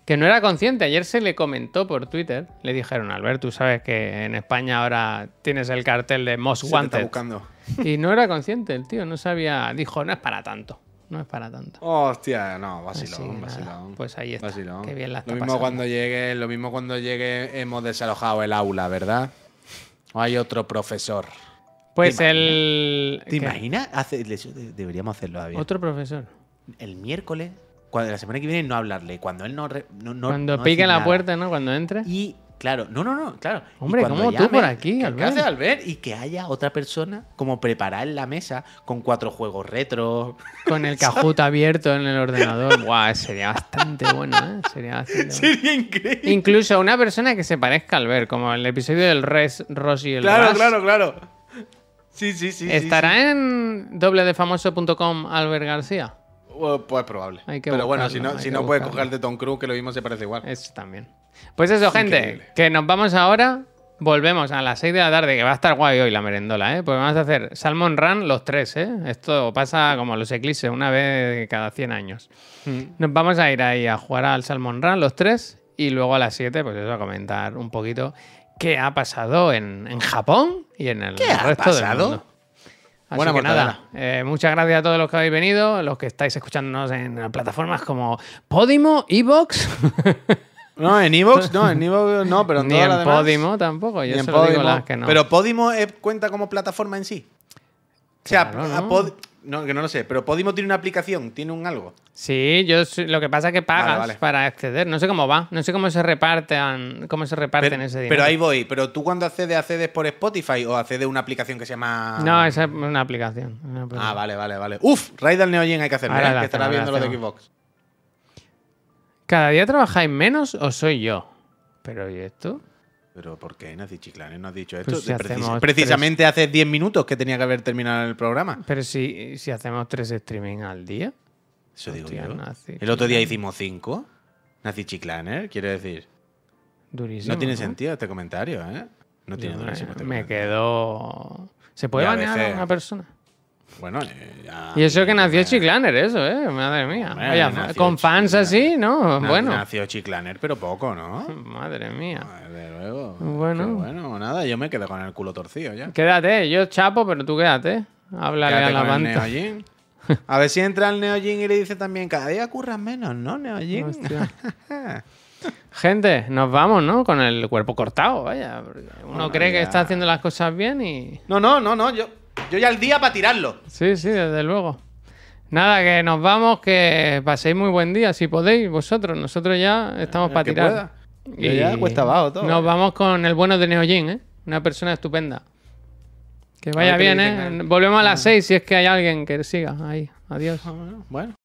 Que no era consciente. Ayer se le comentó por Twitter. Le dijeron, Albert, tú sabes que en España ahora tienes el cartel de Most Se te está Wanted. buscando. Y no era consciente el tío. No sabía. Dijo, no es para tanto. No es para tanto. Hostia, no, vacilón, vacilón. pues ahí está. Vacilón. Qué bien la está lo mismo pasando. cuando llegue, lo mismo cuando llegue hemos desalojado el aula, ¿verdad? O hay otro profesor. Pues ¿Te el. ¿Te ¿qué? imaginas? Hace- deberíamos hacerlo David. Otro profesor. El miércoles, cuando la semana que viene no hablarle, cuando él no no, no- Cuando no pique la nada. puerta, ¿no? Cuando entre. Y claro, no, no, no, claro. Hombre, ¿cómo tú por aquí, ¿qué- Albert? ¿Qué hace Albert? Y que haya otra persona como preparada en la mesa con cuatro juegos retro. Con el Kahoot abierto en el ordenador. Buah, sería bastante bueno, ¿eh? Sería bastante bueno. Sería increíble. Incluso una persona que se parezca al ver, como el episodio del Res, Ross y el Claro, claro, claro. Sí, sí, sí. sí, ¿Estará en dobledefamoso.com Albert García? Pues probable. Pero bueno, si no, si no puedes buscarlo. coger de Tom Cruise, que lo mismo se parece igual. Eso también. Pues eso, gente, Increíble. que nos vamos ahora volvemos a las 6 de la tarde, que va a estar guay hoy la merendola, ¿eh? Pues vamos a hacer Salmon Run los tres, ¿eh? Esto pasa como los eclipses, una vez cada 100 años. Nos vamos a ir ahí a jugar al Salmon Run los tres y luego a las 7, pues eso, a comentar un poquito qué ha pasado en, en Japón y en el ¿Qué ha pasado? del mundo. Así Buena que nada, eh, muchas gracias a todos los que habéis venido, los que estáis escuchándonos en plataformas como Podimo, Evox, No, en Evox no, en Evox no, pero en ni en demás. Podimo tampoco. Yo solo digo las que no. Pero Podimo eh, cuenta como plataforma en sí. O sea, Claro, a ¿no? Pod- no, que no lo sé, pero Podimo tiene una aplicación, tiene un algo. Sí, yo lo que pasa es que pagas Vale, vale. para acceder. No sé cómo va, no sé cómo se reparten, cómo se reparten Pero, ese dinero. pero ahí voy. Pero tú cuando accedes, accedes por Spotify o accedes a una aplicación que se llama. No, esa es una aplicación. una aplicación. Ah, vale, vale, vale. Uf, Raid al Neo Geo hay que Ahora ¿eh? que estará viendo lo de. Xbox. ¿Cada día trabajáis menos o soy yo? Pero ¿y esto? Pero ¿por qué, Nazi Chiclane? No has dicho esto. Pues si De precis- hacemos precisamente hace 10 minutos que tenía que haber terminado el programa. Pero si, si hacemos tres streaming al día. Eso digo yo. Nazi El otro día hicimos 5. Nazi Chiclaner, quiero decir. Durísimo. No tiene sentido este comentario, ¿eh? No tiene durísimo este me comentario. quedo. ¿Se puede banear a veces. una persona? Bueno, eh, ya- Y eso que nació Chiclaner, eso, ¿eh? Madre mía. Hombre, Vaya, nació con fans Chiclaner. así, ¿no? na- bueno. Nació Chiclaner, pero poco, ¿no? Madre mía. Desde luego. Bueno. Qué bueno, nada, yo me quedo con el culo torcido ya. Quédate, yo chapo, pero tú quédate. Háblale Quédate a la con el banda. A ver si entra el Neo Geo y le dice también, cada día curras menos, ¿no, Neo Geo? Hostia. Gente, nos vamos, ¿no? Con el cuerpo cortado, vaya. Uno Bueno, cree que ya. está haciendo las cosas bien y. No, no, no, no, yo, yo ya el día para tirarlo. Sí, sí, desde luego. Nada, que nos vamos, que paséis muy buen día, si podéis, vosotros. Nosotros ya estamos El para tirar. pueda. Yo ya cuesta abajo todo, Nos eh. vamos con el bueno de Neojin, ¿eh? Una persona estupenda. Que vaya bien, ¿eh? Volvemos a las seis si es que hay alguien que siga ahí. Adiós. Ah, bueno, Bueno.